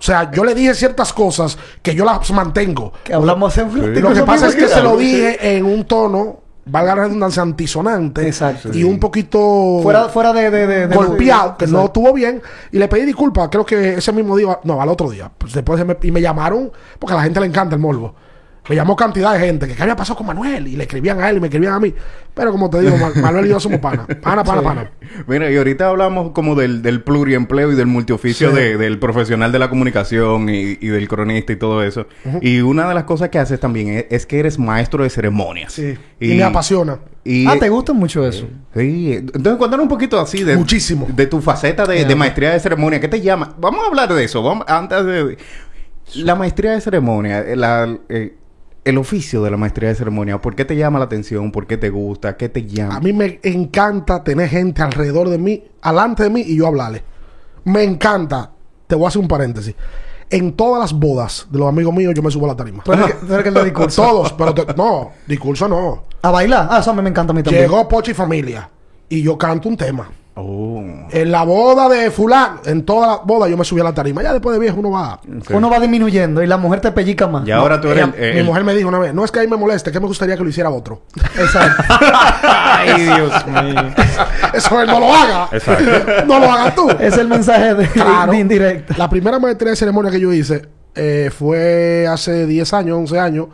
O sea, yo le dije ciertas cosas que yo las mantengo. Que hablamos en Lo que pasa es que se lo dije en un tono, valga la redundancia, antisonante. Exacto. Y un poquito Fuera, fuera de, de, de- de- golpeado, que no estuvo bien. Y le pedí disculpas, creo que ese mismo día, no, al otro día. Pues después me, y me llamaron, porque a la gente le encanta el morbo. Me llamó cantidad de gente que qué había pasado con Manuel y le escribían a él y me escribían a mí. Pero como te digo, Ma- Manuel y yo somos pana. Pana, pana, pana. Mira, y ahorita hablamos como del, del pluriempleo y del multioficio Sí. de- del profesional de la comunicación y, y del cronista y todo eso. Y una de las cosas que haces también es, es que eres maestro de ceremonias. Sí. Y, me apasiona. y- Ah, ¿te gusta mucho eso? Sí. Entonces, cuéntanos un poquito así de... Muchísimo. De tu faceta de, de maestría de ceremonia. ¿Qué te llama? Vamos a hablar de eso. Vamos, antes de... La maestría de ceremonia, la- eh, el oficio de la maestría de ceremonia. ¿Por qué te llama la atención? ¿Por qué te gusta? ¿Qué te llama? A mí me encanta tener gente alrededor de mí, alante de mí y yo hablarle. Me encanta. Te voy a hacer un paréntesis. En todas las bodas de los amigos míos yo me subo a la tarima. Tú eres que- tú eres el que le discurso. Todos, pero te- no, discurso no. A bailar. Ah, eso a mí me encanta a mí también. Llegó Pochi Familia y yo canto un tema. Oh. En la boda de fulano, en todas las bodas yo me subí a la tarima. Ya después de viejo uno va. Sí. Uno va disminuyendo y la mujer te pellica más. Y ahora tú eres Ella- el- el- mi mujer me dijo una vez, no es que ahí me moleste, que me gustaría que lo hiciera otro. Exacto. Ay, Dios mío. Eso él no lo haga. Exacto. no lo hagas tú. es el mensaje de, Claro. de indirecta. La primera maestría de ceremonia que yo hice eh, fue hace 10 años, 11 años.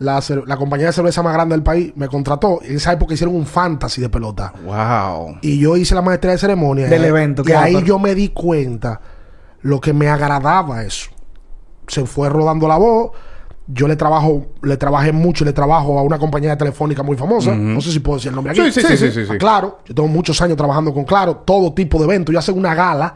La, la compañía de cerveza más grande del país me contrató. En esa época hicieron un fantasy de pelota. Wow. Y yo hice la maestría de ceremonia. Del evento, Y claro, ahí pero- yo me di cuenta lo que me agradaba eso. Se fue rodando la voz. Yo le trabajo, le trabajé mucho y le trabajo a una compañía telefónica muy famosa. No sé si puedo decir el nombre aquí. Sí, sí, sí, sí, sí, sí. A Claro. Yo tengo muchos años trabajando con Claro. Todo tipo de eventos. Yo hacen una gala.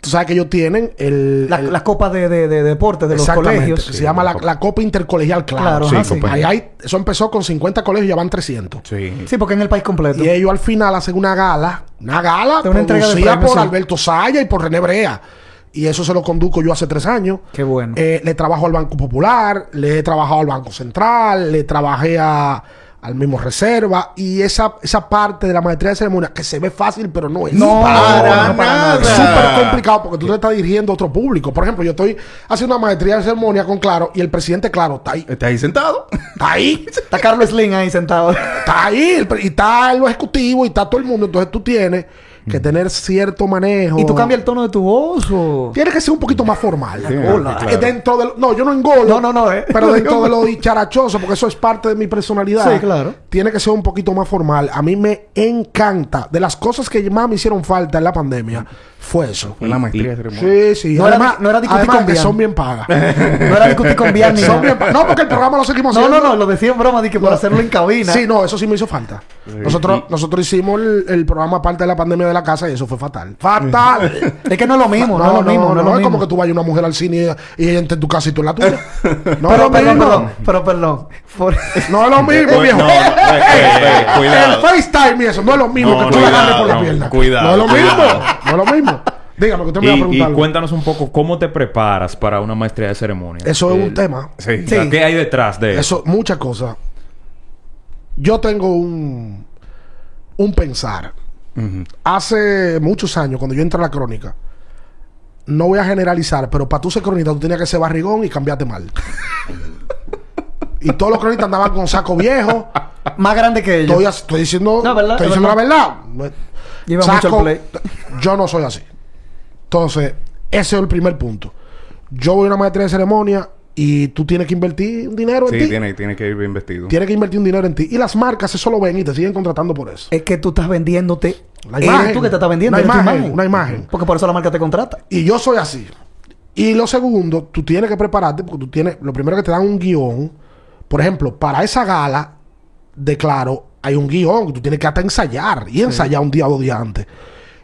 Tú sabes que ellos tienen el... La, el- la copa de, de, de deporte de los colegios. se llama la, la Copa Intercolegial Claro. Claro, Sí, ajá, sí. Copa. Ahí hay, eso empezó con 50 colegios y ya van 300. Sí. Sí, porque en el país completo. Y ellos al final hacen una gala, una gala De una entrega de premios, por. Alberto Saya y por René Brea. Y eso se lo conduzco yo hace tres años. Qué bueno. Eh, le trabajo al Banco Popular, le he trabajado al Banco Central, le trabajé a, al mismo Reserva. Y esa, esa parte de la maestría de ceremonia, que se ve fácil, pero no es. No, Para no, nada. Es súper complicado porque tú te estás dirigiendo a otro público. Por ejemplo, yo estoy haciendo una maestría de ceremonia con Claro y el presidente Claro está ahí. ¿Estás ahí sentado? Está ahí. Está Carlos Slim ahí sentado. Está ahí. y está el ejecutivo y está todo el mundo. Entonces tú tienes que tener cierto manejo. ¿Y tú cambias el tono de tu voz o...? Tiene que ser un poquito más formal. Sí, Hola. claro. Dentro de lo- no, yo no engolo. No, no, no, eh. Pero dentro de lo dicharachoso, porque eso es parte de mi personalidad. Sí, claro. Tiene que ser un poquito más formal. A mí me encanta. De las cosas que más me hicieron falta en la pandemia, fue eso. Fue la maestría de ceremonia. Sí, sí. No era además, no era discutir además con Bian. son bien pagas. No era discutir con Bian ni son nada. bien. No, porque el programa lo seguimos No, haciendo. no, no, lo decía en broma, di que por hacerlo en cabina. Sí, no, eso sí me hizo falta. Nosotros, nosotros hicimos el, el programa aparte de la pandemia de la casa y eso fue fatal. ¡Fatal! Es que no es lo mismo, no, es lo mismo, no, es lo es mismo. como que tú vayas una mujer al cine y ella entre en tu casa y tú en la tuya. No pero, es lo perdón, mismo. perdón, pero perdón. Por- No es lo mismo, Eh, viejo. no, no, eh, eh, eh, cuidado. El FaceTime y eso no es lo mismo No, que tú le cuidado, agarres por la no, pierna. cuidado, No es lo mismo. No es lo mismo. Dígame que usted me va a Y, y preguntar. algo. cuéntanos un poco cómo te preparas para una maestría de ceremonia. Eso es un tema. Sí. sea, ¿Qué hay detrás de eso? Eso, muchas cosas. Yo tengo un, un pensar. Hace muchos años, cuando yo entré a la crónica, no voy a generalizar, pero para tú ser cronista, tú tenías que ser barrigón y cambiarte mal. y todos los cronistas andaban con saco viejo. Más grande que ellos. Estoy, estoy diciendo, No, ¿verdad? estoy Es diciendo la verdad. Lleva mucho play. Yo no soy así. Entonces, ese es el primer punto. Yo voy a una maestría de ceremonia y tú tienes que invertir un dinero en Sí, ti. tiene, tiene que ir bien vestido. Tienes que invertir un dinero en ti. Y las marcas eso lo ven y te siguen contratando por eso. Es que tú estás vendiéndote. La Eres imagen. tú que te estás vendiendo. Una tu imagen, una imagen. Porque por eso la marca te contrata. Y yo soy así. Y lo segundo, tú tienes que prepararte porque tú tienes, lo primero que te dan un guion. Por ejemplo, para esa gala de Claro, hay un guion que tú tienes que hasta ensayar y ensayar un día o dos días antes.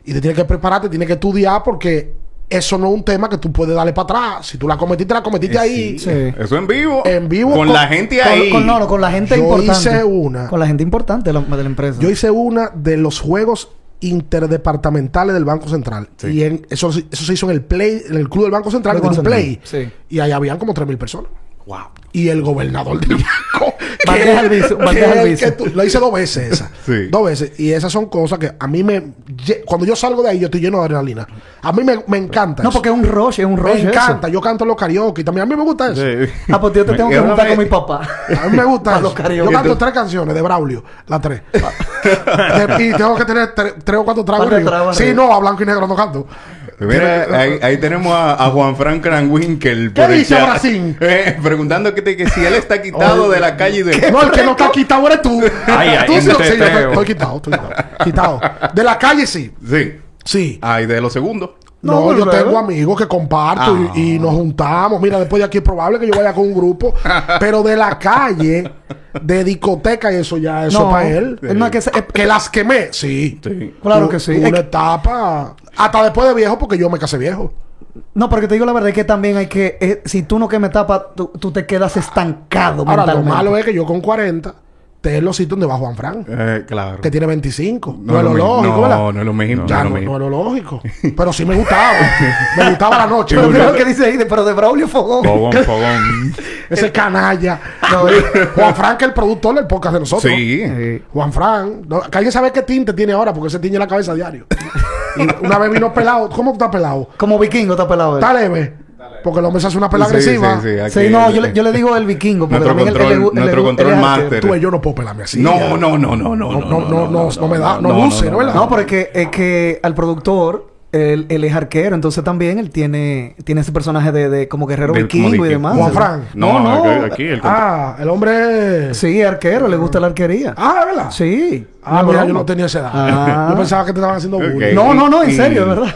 Y te tienes que prepararte, tienes que estudiar porque eso no es un tema que tú puedes darle para atrás. Si tú la cometiste, la cometiste ahí. Sí. Eso en vivo. En vivo Con, con- la gente ahí. con- no, no, con la gente Yo importante. hice una. Con la gente importante de la, de la empresa. Yo hice una de los juegos interdepartamentales del Banco Central. Sí. Y en, eso, eso se hizo en el play, en el club del Banco Central, un Central, play. sí. Y ahí habían como 3.000 personas. Wow. Y el gobernador del banco. Bandeja al viso, que- bandeja al que- viso. que tú- Lo hice dos veces esa. Sí. Dos veces. Y esas son cosas que a mí me. Cuando yo salgo de ahí, yo estoy lleno de adrenalina. A mí me, me encanta. no, eso. porque es un rush, es un rush. Me eso. encanta. Yo canto los karaoke. También a mí me gusta eso. Sí. Ah, pues yo te tengo que juntar con mi papá. A mí me gusta eso. los. Yo canto tres canciones de Braulio, las tres. Y tengo que tener tre- tres o cuatro tragos Sí, no, a blanco y negro no canto. Mira, ahí, ahí tenemos a, a Juan Frank Kranwinkel. ¿Qué dice. Brasil? Eh, preguntando que, te- que si él está quitado de la calle y del... No, el que no está quitado eres tú. Ay, ay, tú sí, yo estoy, quitado, estoy quitado. Quitado. De la calle sí. Sí. Sí. Ah, y de los segundos. No, No, yo tengo amigos que comparto y- Ah. y, nos juntamos. Mira, después de aquí es probable que yo vaya con un grupo. pero de la calle, de discoteca y eso ya, eso No, es para él. es no, que se- es- que las quemé, sí. Sí. Claro que sí. Es Una que- etapa. Hasta después de viejo, porque yo me casé viejo. No, porque te digo la verdad es que también hay que... eh, si tú no quemas etapa, tú, tú te quedas estancado Ahora, lo mentalmente. malo es que yo con 40 te en los sitios donde va Juan Frank, Eh, claro. que tiene 25. No No, es lo lo lógico, No, ¿verdad? no es lo mismo, Ya no es no, lo mismo. no es lo lógico. Pero sí me gustaba. me gustaba la noche. Pero lo que dice ahí, pero de Braulio Fogón. Fogón, fogón. Ese canalla. No, Juan Frank es el productor del podcast de nosotros. Sí. Eh, Juan Frank. No, que alguien sabe qué tinte tiene ahora, porque se tiñe la cabeza a diario. y una vez vino pelado. ¿Cómo está pelado? como vikingo está pelado él. Está leve. Porque el hombre se hace una pela Sí, agresiva. sí, sí, aquí- Sí, no, yo le, yo le digo el vikingo. Porque Nuestro también él- control- él le gu- él le nuestro control. Tú y yo no puedo pelarme así. No, no, no, no, no, no, No, no, no, no, no me da, no luce, ¿no? ¿verdad? No, pero es que, es que al productor, él, él es arquero, entonces también él tiene, tiene ese personaje de, de como guerrero como vikingo y de- demás. Juan Frank. No, No, no. aquí- el Ah, el hombre. Sí, es arquero, le gusta la arquería. Ah, ¿es ¿verdad? Sí. Ah, No, mira, yo no tenía esa edad. Ah. Yo pensaba que te estaban haciendo bullying. No, no, no, en serio, de verdad.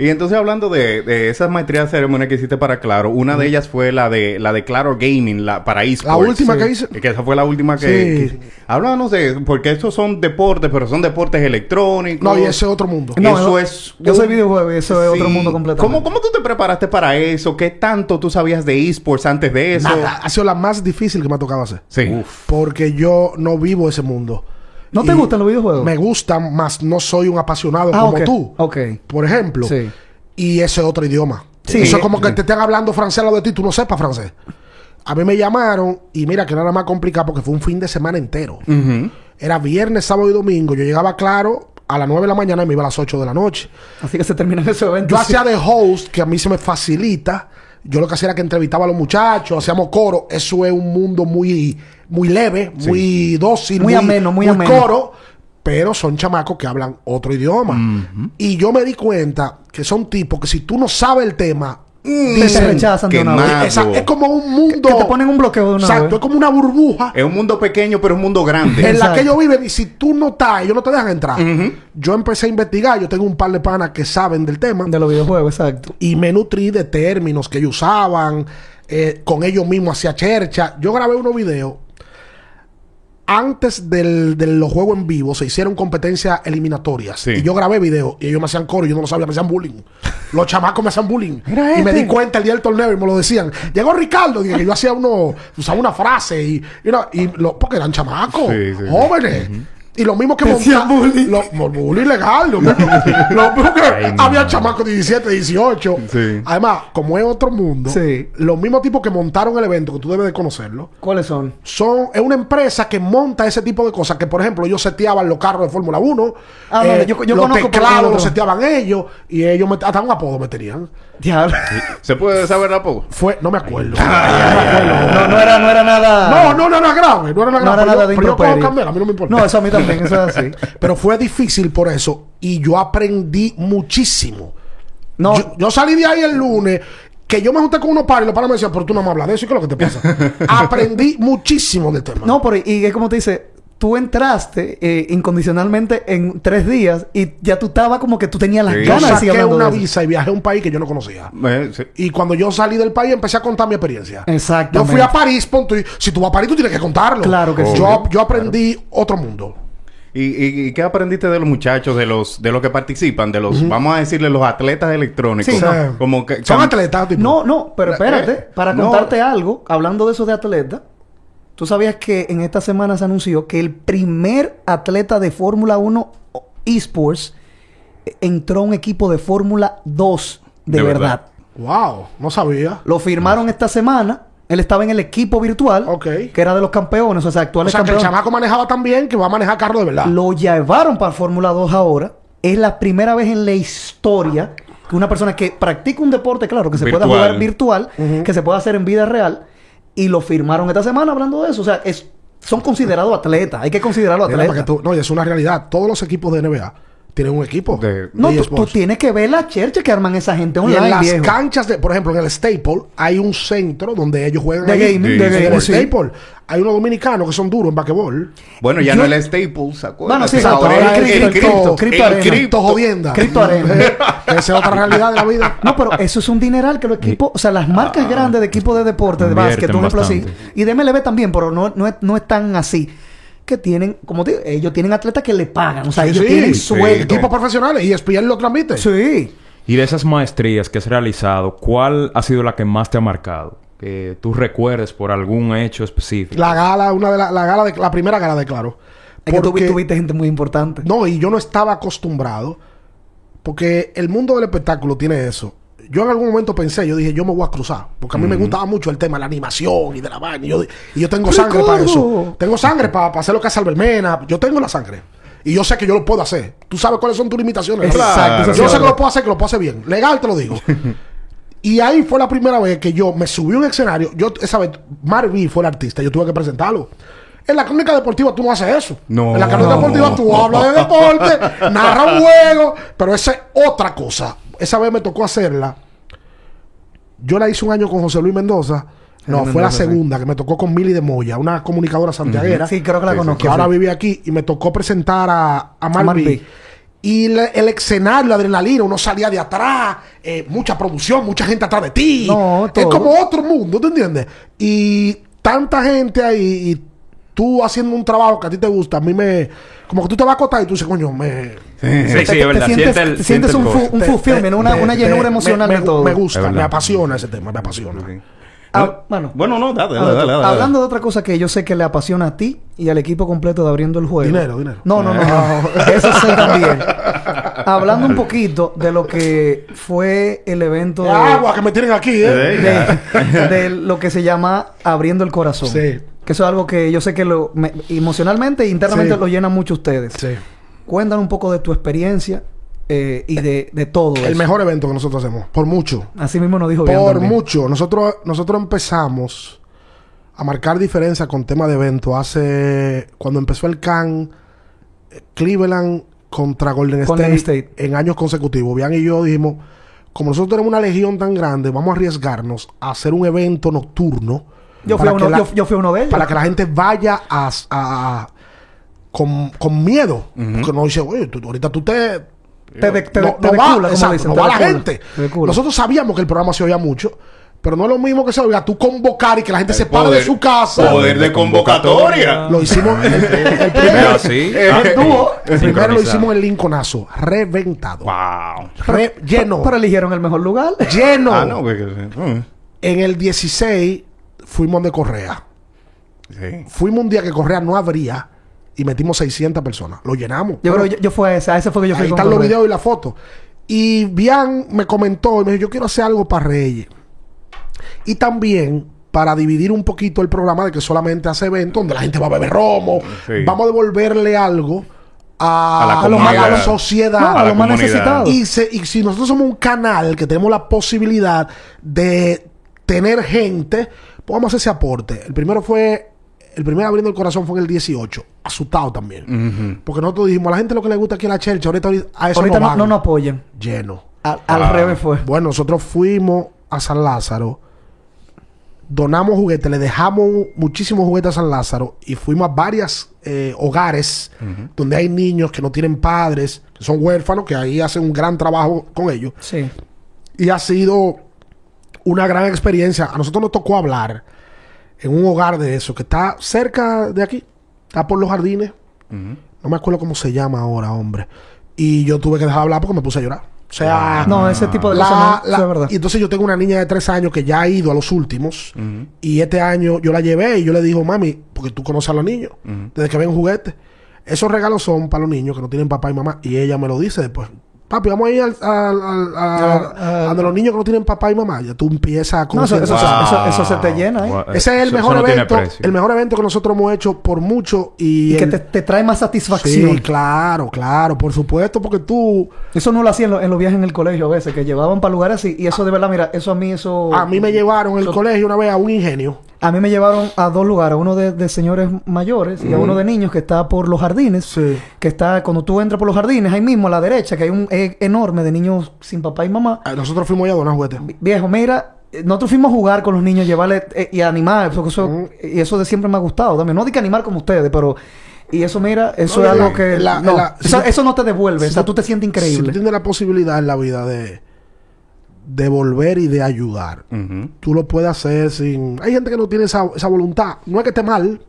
Y entonces hablando de, de esas maestrías de ceremonia que hiciste para Claro, una de ellas fue la de la de Claro Gaming, la para esports. La última Sí. que hice. Que esa fue la última que... Sí. que- Háblanos de... Porque estos son deportes, pero son deportes electrónicos. No, y ese es otro mundo. No, eso no, es... yo soy videojuego y eso es otro mundo completamente. ¿Cómo, ¿Cómo tú te preparaste para eso? ¿Qué tanto tú sabías de esports antes de eso? Nada, ha sido la más difícil que me ha tocado hacer. Sí. Porque yo no vivo ese mundo. ¿No te gustan los videojuegos? Me gustan, más no soy un apasionado Ah, como ok. tú. Ok. Por ejemplo. Sí. Y ese es otro idioma. Sí. Eso es como que te estén hablando francés al lado de ti y tú no sepas francés. A mí me llamaron y mira que no era más complicado porque fue un fin de semana entero. Era viernes, sábado y domingo. Yo llegaba claro a las 9 de la mañana y me iba a las 8 de la noche. Así que se terminan esos eventos. Yo hacía de host, que a mí se me facilita. Yo lo que hacía era que entrevistaba a los muchachos, hacíamos coro. Eso es un mundo muy, muy leve, muy dócil, Muy ameno, muy ameno. coro. Pero son chamacos que hablan otro idioma. Y yo me di cuenta que son tipos que si tú no sabes el tema, te rechazan de una vez. es como un mundo. Que te ponen un bloqueo de una Exacto, vez. es como una burbuja Es un mundo pequeño, pero un mundo grande. en la que ellos viven. Y si tú no estás, ellos no te dejan entrar. Yo empecé a investigar. Yo tengo un par de panas que saben del tema. De los videojuegos, exacto. y me nutrí de términos que ellos usaban, eh, con ellos mismos hacía chercha. Yo grabé unos videos. Antes del, de los juegos en vivo se hicieron competencias eliminatorias. Sí. Y yo grabé videos y ellos me hacían coro y yo no lo sabía, me hacían bullying. Los chamacos me hacían bullying. Mira y me este. di cuenta el día del torneo y me lo decían. Llegó Ricardo, dije que yo hacía uno, usaba una frase y, y, una- y lo- porque eran chamacos, Sí, sí. jóvenes. Y lo mismo que Te hacían monta- bullying. Lo, bullying legal. Lo mismo, lo mismo que Ay, había no. chamacos de 17, 18. Sí. Además, como es otro mundo, Sí. los mismos tipos que montaron el evento, que tú debes de conocerlo, ¿Cuáles son? son, es una empresa que monta ese tipo de cosas. Que, por ejemplo, ellos seteaban los carros de Fórmula 1. Ah, no, yo- yo los conozco teclados los seteaban ellos. Y ellos me- hasta un apodo me tenían. Diablo. ¿Se puede saber a poco? Fue, no me acuerdo. No, no era, no era nada. No, no, no, no era grave. No era nada No grave. era nada de pero yo, yo improperio. candela, a mí no me importa. No, eso a mí también, eso es así. Pero fue difícil por eso. Y yo aprendí muchísimo. No, Yo, yo salí de ahí el lunes. Que yo me junté con unos padres y los padres me decían, pero tú no me hablas de eso. ¿Y qué es lo que te pasa? Aprendí muchísimo del tema. no, pero y es como te dice, tú entraste eh, incondicionalmente en tres días y ya tú estabas como que tú tenías las Sí. yo ganas de seguir saqué una de visa y viajé a un país que yo no conocía. Eh, sí. Y cuando yo salí del país empecé a contar mi experiencia. Exactamente. Yo fui a París, punto. Y si tú vas a París, tú tienes que contarlo. Claro que sí. Yo, yo aprendí otro mundo. ¿Y, y, y qué aprendiste de los muchachos, de los de los que participan, de los, vamos a decirle, los atletas electrónicos? Sí, no. Como que, Son atletas, tipo. No, no, pero espérate, Eh, para no. contarte algo, hablando de eso de atleta, tú sabías que en esta semana se anunció que el primer atleta de Fórmula 1 eSports eh, entró a un equipo de Fórmula 2 de, De verdad. verdad. Wow, no sabía. Lo firmaron esta semana. Él estaba en el equipo virtual, Ok. que era de los campeones, o sea, O actuales sea, que el campeones. chamaco manejaba tan bien que va a manejar carro de verdad. Lo llevaron para Fórmula 2 ahora. Es la primera vez en la historia que una persona que practica un deporte, claro, que se pueda Virtual. jugar virtual, que se pueda hacer en vida real, y lo firmaron esta semana hablando de eso. O sea, es, son considerados atletas. Hay que considerarlo Mira, para atletas. que tú- no, y es una realidad. Todos los equipos de NBA tienen un equipo. De- No, de tú, tú tienes que ver la chercha que arman esa gente Y online, en las viejo. canchas de, por ejemplo, en el Staple hay un centro donde ellos juegan De gaming, Sí, de gaming, el. Staple hay unos dominicanos que son duros en basquetbol. Bueno, ya Yo- no el Staples, ¿se acuerdan? Bueno, sí, exacto, ahora el, cripto, cripto, arena. cripto. Jodienda. Cripto arena. Esa es otra realidad de la vida. No, pero eso es un dineral que los equipos, o sea, las marcas grandes de equipos de deporte, de básquet, un ejemplo así, y de MLB también, pero no, no, es, no es tan así. Que tienen, como te digo, ellos tienen atletas que le pagan, o sea, ellos Sí, tienen sí. sueldo. Equipos profesionales y ESPN lo transmite. Sí. Y de esas maestrías que has realizado, ¿cuál ha sido la que más te ha marcado? Que tú recuerdes por algún hecho específico. La gala, una de la, la gala de la primera gala de Claro. Es que tú Porque- tuviste gente muy importante. No, y yo no estaba acostumbrado. Porque el mundo del espectáculo tiene eso. Yo en algún momento pensé, yo dije, yo me voy a cruzar. Porque a mí me gustaba mucho el tema de la animación y de la vaina. Y yo, y yo tengo sangre para eso. Tengo sangre para, hacer lo que hace Albermena. Yo tengo la sangre. Y yo sé que yo lo puedo hacer. Tú sabes cuáles son tus limitaciones. Exacto, Yo sé que lo puedo hacer, que lo puedo hacer bien. Legal te lo digo. y ahí fue la primera vez que yo me subí a un escenario. Yo, esa vez, Marví fue el artista. Yo tuve que presentarlo. En la crónica deportiva tú no haces eso. No. En la crónica deportiva tú hablas de deporte, narras un juego, pero esa es otra cosa. Esa vez me tocó hacerla. Yo la hice un año con José Luis Mendoza. No, fue la sí. segunda que me tocó con Mili de Moya, una comunicadora santiaguera. Sí, creo que la Sí, conozco. que ahora vive aquí y me tocó presentar a, a. Marví. Y le- el escenario, la adrenalina, uno salía de atrás, eh, mucha producción, mucha gente atrás de ti. No, es todo. como otro mundo, ¿tú entiendes? Y tanta gente ahí y tú haciendo un trabajo que a ti te gusta, a mí me... Como que tú te vas a acotar y tú dices, coño, me... Sí, sí, es verdad. te sientes, el- te sientes un, fu- un fulfillment, una, una llenura me- emocional me, de todo. Me gusta, me apasiona ese tema, me apasiona. Ah, bueno. Bueno, no, dale, Ah, dale, dale, dale. Hablando de otra cosa que yo sé que le apasiona a ti y al equipo completo de Abriendo el Juego. Dinero, dinero. No, no, no, no. Eso sé también. Hablando un poquito de lo que fue el evento de, Agua que me tienen aquí, ¿eh? de- de lo que se llama Abriendo el Corazón. Sí. Que eso es algo que yo sé que lo, me- emocionalmente e internamente Sí. lo llena mucho ustedes. Sí. Cuéntanos un poco de tu experiencia eh, y de, de todo El eso. mejor evento que nosotros hacemos, por mucho. Así mismo nos dijo Por mucho. Nosotros, nosotros empezamos a marcar diferencia con tema de evento hace... Cuando empezó el CAN, eh, Cleveland contra Golden, Golden State, State. en años consecutivos. Bian y yo dijimos, como nosotros tenemos una legión tan grande, vamos a arriesgarnos a hacer un evento nocturno. Yo fui, a uno, la- yo, yo fui a uno de ellos. para que la gente vaya a, a- con, con miedo. Porque no dice, oye, tú- ahorita tú te... Te de- te de- no, te no de va, culo, como exacto, dicen, no te va de la gente. Nosotros sabíamos que el programa se oía mucho, pero no es lo mismo que se oiga tú convocar y que la gente se pare Poder- de su casa. Poder de convocatoria. Lo hicimos el, el- el ¿Es primero. Ah. El primero lo hicimos en Lincolnazo, reventado. Wow. Re- lleno. Pero eligieron el mejor lugar. lleno. Ah, no, porque... mm, En el 16 fuimos de Correa. Sí. Fuimos un día que Correa no abría y metimos 600 personas. Lo llenamos. Yo creo que yo, yo fui a ese. A ese fue que yo fui ahí con están los Correa. videos y la foto. Y Bian me comentó y me dijo, yo quiero hacer algo para Reyes. Y también para dividir un poquito el programa de que solamente hace eventos donde la gente va a beber romo. Sí. Vamos a devolverle algo a, A la a los- a la, comunidad. sociedad. No, a los más necesitados. Y, se- y si nosotros somos un canal que tenemos la posibilidad de tener gente, pues vamos a hacer ese aporte. El primero fue, el primer abriendo el corazón fue en el 18, asustado también. Porque nosotros dijimos, a la gente lo que le gusta aquí en la Church, ahorita, ahorita a eso Ahorita no, no, van. no nos apoyan. lleno. Al, al Ah. revés fue. Bueno, nosotros fuimos a San Lázaro, donamos juguetes, le dejamos muchísimos juguetes a San Lázaro y fuimos a varios hogares donde hay niños que no tienen padres, que son huérfanos, que ahí hacen un gran trabajo con ellos. Sí. Y ha sido una gran experiencia. A nosotros nos tocó hablar en un hogar de eso, que está cerca de aquí, está por los jardines. No me acuerdo cómo se llama ahora, hombre. Y yo tuve que dejar de hablar porque me puse a llorar. O sea, No, ese tipo de la- cosas no, la- es verdad. y entonces yo tengo una niña de tres años que ya ha ido a los últimos. Y este año yo la llevé y yo le digo, mami, porque tú conoces a los niños, desde que ven juguetes. Esos regalos son para los niños que no tienen papá y mamá. Y ella me lo dice después. Papi, vamos a ir al, al- al- a, a de los niños que no tienen papá y mamá. Ya tú empiezas a No, eso, eso, concientizar. eso- eso se te llena, ¿eh? Wow. Ese es el Eso- mejor eso no tiene evento. El mejor evento que nosotros hemos hecho por mucho. Y, Y que te, te trae más satisfacción. Sí, claro, claro, por supuesto, porque tú. Eso no lo hacían en, lo- en los viajes en el colegio a veces, que llevaban para lugares así. Y eso de verdad, mira, eso a mí, eso. A mí me llevaron en el eso- colegio una vez a un ingenio. A mí me llevaron a dos lugares, uno de, de señores mayores y a uno de niños que está por los jardines. Sí. Que está, cuando tú entras por los jardines, ahí mismo a la derecha, que hay un e- enorme de niños sin papá y mamá. Ah, Nosotros fuimos allá a donar juguetes. Viejo, mira, eh, nosotros fuimos a jugar con los niños, llevarle eh, y animar, porque eso, y eso de siempre me ha gustado también. No de que animar como ustedes, pero y eso, mira, eso No, es algo que la- no, la- eso, no te devuelve, si o sea, tú- te sientes Si tú increíble. tienes la posibilidad en la vida de de volver y de ayudar, tú lo puedes hacer sin... Hay gente que no tiene esa, esa voluntad. No es que esté mal,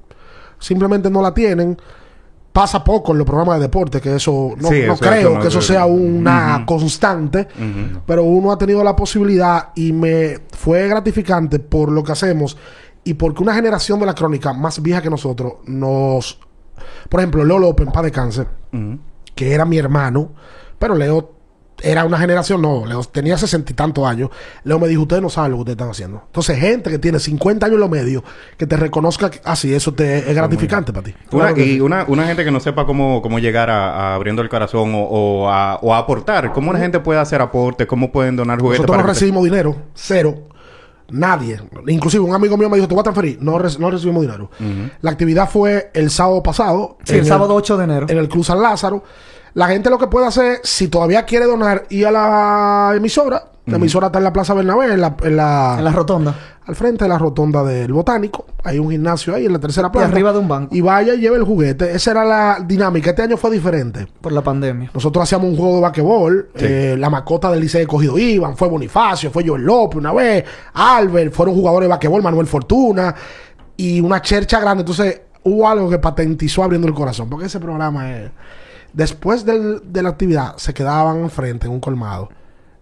simplemente no la tienen. Pasa poco en los programas de deporte, que eso no, Sí, no eso- creo que eso es- sea una constante, pero uno ha tenido la posibilidad y me fue gratificante por lo que hacemos y porque una generación de la crónica más vieja que nosotros nos... Por ejemplo, Leo López, paz de cáncer, que era mi hermano, pero Leo era una generación, no, Leo tenía sesenta y tantos años. Leo me dijo, ustedes no saben lo que ustedes están haciendo. Entonces, gente que tiene 50 años en los medios, que te reconozca así, eso te es gratificante para ti. Una- y sí. una, una gente que no sepa cómo, cómo llegar a, a abriendo el corazón o, o a, o a aportar. ¿Cómo una gente puede hacer aportes? ¿Cómo pueden donar juguetes? Nosotros no para recibimos dinero, cero. Nadie. Inclusive un amigo mío me dijo, ¿te vas a transferir? No, re- no recibimos dinero. La actividad fue el sábado pasado. Sí, el sábado 8 de enero. en el Cruz San Lázaro. La gente lo que puede hacer, si todavía quiere donar, ir a la emisora. La emisora está en la Plaza Bernabé, en la, en la- en la rotonda. al frente de la rotonda del Botánico. Hay un gimnasio ahí en la tercera planta. arriba de un banco. Y vaya y lleve el juguete. Esa era la dinámica. Este año fue diferente. Por la pandemia. Nosotros hacíamos un juego de basquetbol. eh, la mascota del Liceo de Cogido Iván. Fue Bonifacio, fue Joel López una vez. Albert. Fueron jugadores de basquetbol. Manuel Fortuna. Y una chercha grande. Entonces hubo algo que patentizó abriendo el corazón. Porque ese programa es... Después del- de la actividad se quedaban enfrente en un colmado.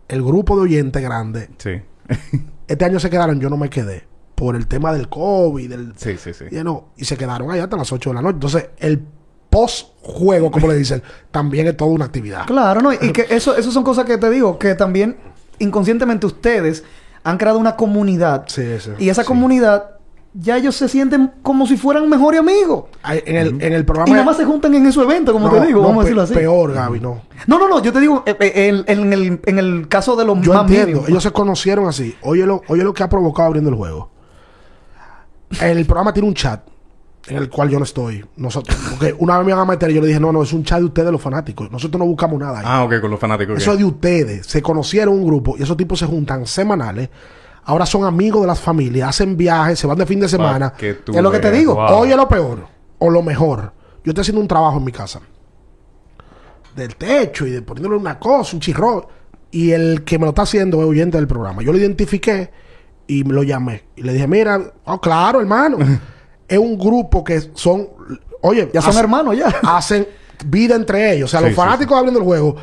El grupo de oyentes grande. Sí. Este año se quedaron, yo no me quedé. Por el tema del COVID, del... sí, sí, sí. Y, no, y se quedaron allá hasta las 8 de la noche. Entonces, el post-juego, como le dicen, también es toda una actividad. Claro, ¿no? Y que eso, eso son cosas que te digo, que también inconscientemente ustedes han creado una comunidad. Sí, sí. Y esa comunidad, ya ellos se sienten como si fueran mejores amigos. Hay- En el, en el Y programa... nada más se juntan en esos eventos, como No, te digo, no, vamos a decirlo así. Peor, Gaby, no. No, no, no, yo te digo, eh, eh, en, en el, en el caso de los Yo más entiendo. Ellos se conocieron así. Oye lo, oye lo que ha provocado abriendo el juego. El programa tiene un chat en el cual yo no estoy. Nosotros, porque una vez me iban a meter y yo le dije, no, no, es un chat de ustedes los fanáticos. Nosotros no buscamos nada ahí. Ah, ok, con los fanáticos. Eso es de ustedes. Se conocieron un grupo y esos tipos se juntan semanales. Ahora son amigos de las familias, hacen viajes, se van de fin de semana. Que tú Es lo que te digo. Wow. Oye, lo peor o lo mejor. Yo estoy haciendo un trabajo en mi casa. Del techo y de poniéndole una cosa, un chirro. Y el que me lo está haciendo es oyente del programa. Yo lo identifiqué y me lo llamé. Y le dije, mira, oh, claro, hermano. es un grupo que son, oye, Ya son hermanos ya. hacen vida entre ellos. O sea, Sí, los sí, fanáticos abriendo el juego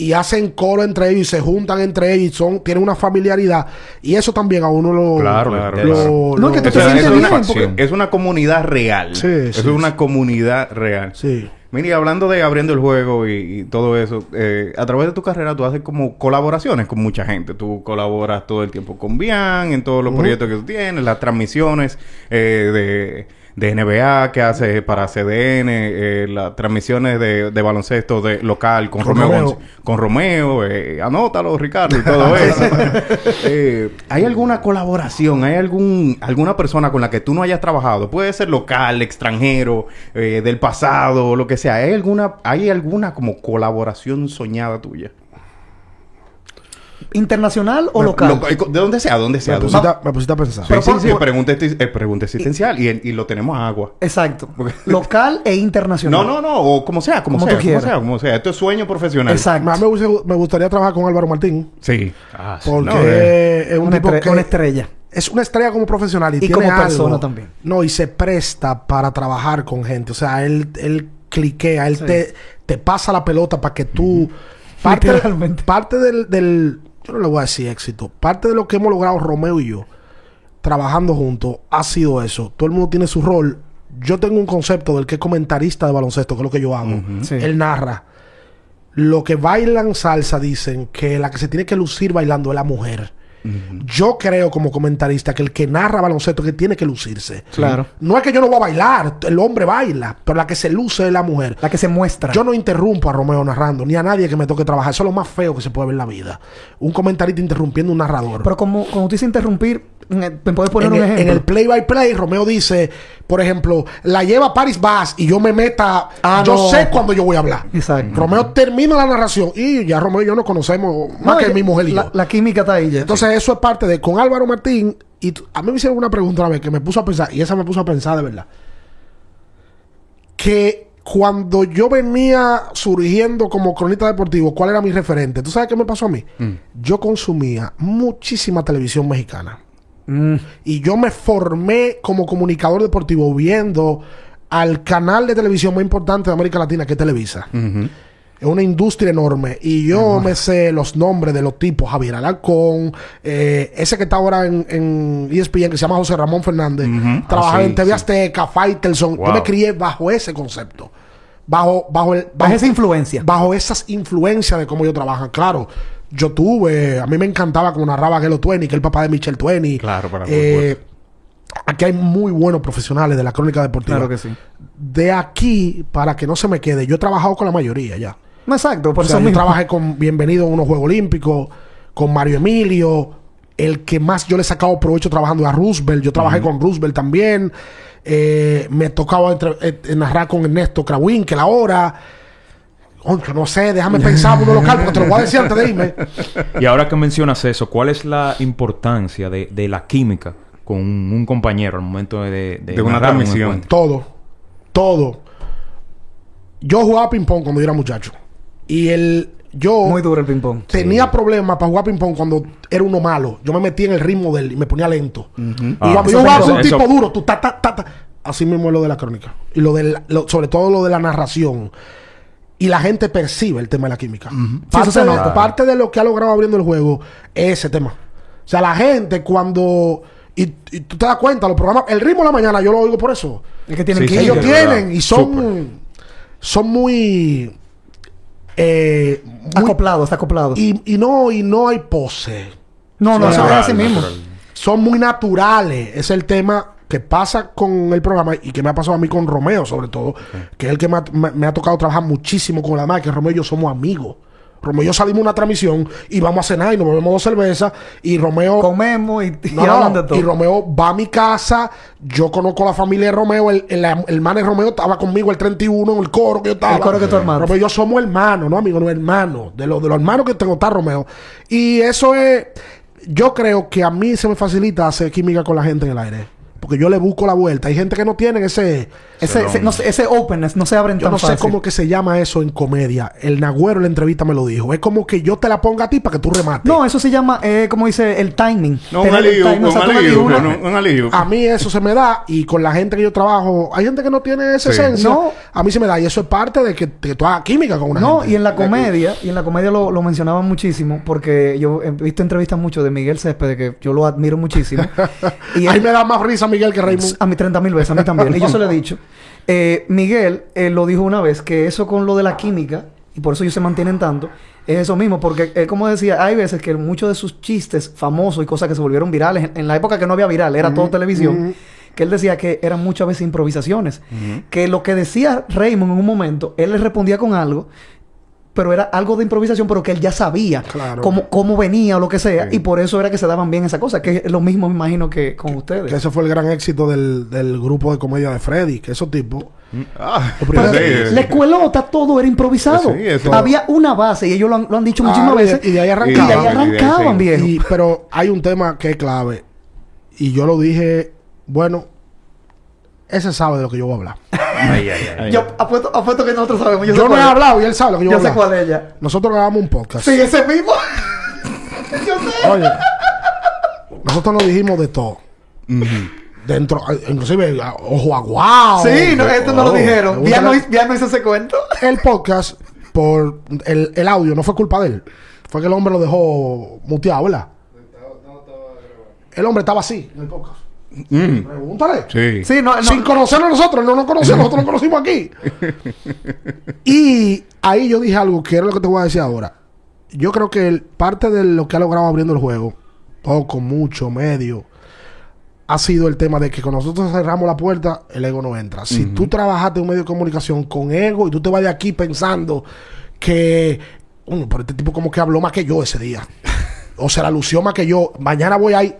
y hacen coro entre ellos y se juntan entre ellos y son, tienen una familiaridad. Y eso también a uno lo. Claro, claro, lo- lo- No, lo- que te sientes es, una, bien, porque- es una comunidad real. Sí, es sí, una sí. comunidad real. Sí. Mira, y hablando de abriendo el juego y, y todo eso, eh, a través de tu carrera tú haces como colaboraciones con mucha gente. Tú colaboras todo el tiempo con Bian, en todos los proyectos que tú tienes, las transmisiones eh, de, de NBA que haces para CDN, eh, las transmisiones de, de baloncesto de local con, Romeo. Con Romeo, eh, anótalo, Ricardo, y todo eso. Eh, ¿Hay alguna colaboración? ¿Hay algún alguna persona con la que tú no hayas trabajado? Puede ser local, extranjero, eh, del pasado, lo que sea. ¿Hay alguna, hay alguna como colaboración soñada tuya? ¿Internacional o local? Lo- de donde sea, donde sea. Me pusiste, a- me pusiste a pensar. Sí, Pero sí, sí, por- pregunta, eh, pregunta existencial y, y lo tenemos a agua. Exacto. Local e internacional. No, no, no, o como sea, como, Como sea, tú como quieras. sea, como sea. Esto es sueño profesional. Exacto. Más me, gusta- me gustaría trabajar con Álvaro Martín. Sí. Porque No, eh, es un Una, tipo estre- que una estrella. es una estrella como profesional y, Y tiene como algo. persona también. No, y se presta para trabajar con gente. O sea, él, él cliquea, él Sí. te, te pasa la pelota para que tú... Parte, Literalmente. parte del, del... Yo no le voy a decir éxito. Parte de lo que hemos logrado Romeo y yo, trabajando juntos, ha sido eso. Todo el mundo tiene su rol. Yo tengo un concepto del que es comentarista de baloncesto, que es lo que yo hago. Sí. Él narra. Lo que bailan salsa dicen que la que se tiene que lucir bailando es la mujer. Yo creo como comentarista que el que narra baloncesto que tiene que lucirse. Claro. No es que yo no voy a bailar, el hombre baila, pero la que se luce es la mujer. La que se muestra. Yo no interrumpo a Romeo narrando, ni a nadie que me toque trabajar. Eso es lo más feo que se puede ver en la vida. Un comentarista interrumpiendo un narrador. Pero como, como tú dices interrumpir, eh, ¿me puedes poner en, un el, ejemplo? en el play by play, Romeo dice, por ejemplo, la lleva Paris Bass y yo me meta. Ah, yo no. sé cuando yo voy a hablar. Exacto. Romeo termina la narración y ya Romeo y yo nos conocemos más No, que ya- mi mujer y la, yo. la química está ahí ya. Entonces, eso es parte de con Álvaro Martín. Y a mí me hicieron una pregunta una vez que me puso a pensar, y esa me puso a pensar de verdad. Que cuando yo venía surgiendo como cronista deportivo, ¿cuál era mi referente? ¿Tú sabes qué me pasó a mí? Yo consumía muchísima televisión mexicana. Mm. Y yo me formé como comunicador deportivo viendo al canal de televisión más importante de América Latina, que es Televisa. Ujú. Es una industria enorme. Y yo me sé los nombres de los tipos. Javier Alarcón, eh, ese que está ahora en, en E ESPN, que se llama José Ramón Fernández. Ujú. Trabajaba Ah, sí, en TV sí. Azteca, Faitelson. Yo me crié bajo ese concepto. Bajo, bajo, el, Bajo esa influencia. Bajo esas influencias de cómo yo trabajo. Claro, yo tuve... A mí me encantaba como narraba Gelo Tueni, que es el papá de Michel Tueni. Claro, para Eh, Aquí hay muy buenos profesionales de la crónica deportiva. Claro que sí. De aquí, para que no se me quede, yo he trabajado con la mayoría ya. No, Exacto, por O sea, eso yo mismo. trabajé con Bienvenido a unos Juegos Olímpicos, con Mario Emilio, el que más yo le he sacado provecho trabajando a Roosevelt. Yo trabajé con Roosevelt también. Eh, me tocaba entre- eh, narrar con Ernesto Krawinkel ahora. Concho, no sé, déjame pensar uno local, porque te lo voy a decir antes de irme. Y ahora que mencionas eso, ¿cuál es la importancia de, de la química con un, un compañero al momento de, De una un transmisión. Todo. Todo. Yo jugaba ping-pong cuando yo era muchacho. Y el... Yo... Muy duro el ping-pong. Tenía problemas para jugar ping-pong cuando era uno malo. Yo me metía en el ritmo de él y me ponía lento. Y Ah, cuando yo jugaba con un eso- tipo duro, tú ta, ta, ta, ta. Así mismo es lo de la crónica. Y lo del, lo- sobre todo lo de la narración. Y la gente percibe el tema de la química. Parte, de, nota. parte de lo que ha logrado abriendo el juego es ese tema. O sea, la gente cuando... Y, y tú te das cuenta, los programas... El ritmo de la mañana yo lo oigo por eso. Es que tienen Sí, que. Ellos tienen verdad. y son... Son muy... Eh, muy acoplado, está acoplado. y, y no, y no hay pose. no, no, eso es así mismo. natural. Son muy naturales. Es el tema que pasa con el programa y que me ha pasado a mí con Romeo, sobre todo, que es el que me ha, me- me ha tocado trabajar muchísimo con la madre, que Romeo y yo somos amigos. Romeo y yo salimos una transmisión y vamos a cenar y nos bebemos dos cervezas y Romeo... Comemos y, y No, no, hablan de todo. Y Romeo va a mi casa. Yo conozco a la familia de Romeo. El, el, el hermano de Romeo estaba conmigo el 31 en el coro que yo estaba. El coro que tú armaste. Romeo y yo somos hermanos, ¿no, amigo? No, hermanos. De, los de los hermanos que tengo está Romeo. Y eso es... Yo creo que a mí se me facilita hacer química con la gente en el aire. Porque yo le busco la vuelta. Hay gente que no tiene ese... Ese, ese, no ese openness no se abren Yo tan no sé fácil. cómo que se llama eso en comedia. El Nagüero en la entrevista me lo dijo. Es como que yo te la ponga a ti para que tú remates. No, eso se llama, eh, como dice, el timing. No, un Tener alivio, timing, o un sea, tú me alivio, dices una- un- un alivio. A mí eso se me da y con la gente que yo trabajo, hay gente que no tiene esa Sí. esencia. No. A mí se me da y eso es parte de que, que tú hagas química con una No, gente. y en la comedia, y en la comedia lo, lo mencionaban muchísimo, porque yo he visto entrevistas mucho de Miguel Céspedes, que yo lo admiro muchísimo. y Ahí él- me da más risa Miguel que Raymond. a mí 30 mil veces, a mí también. y yo se lo he dicho. Eh, Miguel eh, lo dijo una vez, que eso con lo de la química, y por eso ellos se mantienen tanto, es eso mismo, porque él como decía, hay veces que muchos de sus chistes famosos y cosas que se volvieron virales, en, en la época que no había viral, era todo televisión, que él decía que eran muchas veces improvisaciones. Que lo que decía Raymond en un momento, él le respondía con algo, pero era algo de improvisación, pero que él ya sabía Claro. cómo, cómo venía o lo que sea, Sí. y por eso era que se daban bien esa cosa, que es lo mismo me imagino que con ustedes. Que ese fue el gran éxito del, del grupo de comedia de Freddy. Que esos tipos... Ah, Pero sí, la escuelota todo era improvisado. Sí, eso- Había una base y ellos lo han, lo han dicho muchísimas Ah, y de- veces. y de ahí Y de arrancaban. Y de ahí arrancaban, sí. viejo. Y- pero hay un tema que es clave. Y yo lo dije... Bueno... Ese sabe de lo que yo voy a hablar. Ay, ay, ay. Yo apuesto, apuesto que nosotros sabemos. Yo, Yo, no he hablado y él sabe lo que yo, Yo a sé cuál es ella. Nosotros grabamos un podcast. Sí, ese mismo. yo sé. Oye, nosotros nos dijimos de todo. Dentro, eh, inclusive, a- ojo aguado. sí, no, esto no lo Oh, dijeron. Ya no, ya no hizo ese cuento. El podcast, por el, el audio, no fue culpa de él. Fue que el hombre lo dejó muteado, ¿verdad? El hombre estaba así en el podcast. Mm, Pregúntale. sí. Sí, no, no. Sin conocerlo nosotros, no nos conocemos, nosotros nos conocimos aquí. y ahí yo dije algo que era lo que te voy a decir ahora. Yo creo que el- parte de lo que ha logrado abriendo el juego, poco, mucho, medio, ha sido el tema de que cuando nosotros cerramos la puerta, el ego no entra. Si tú trabajaste en un medio de comunicación con ego y tú te vas de aquí pensando que, "Uy, pero este tipo como que habló más que yo ese día, o se la lució más que yo, mañana voy ahí,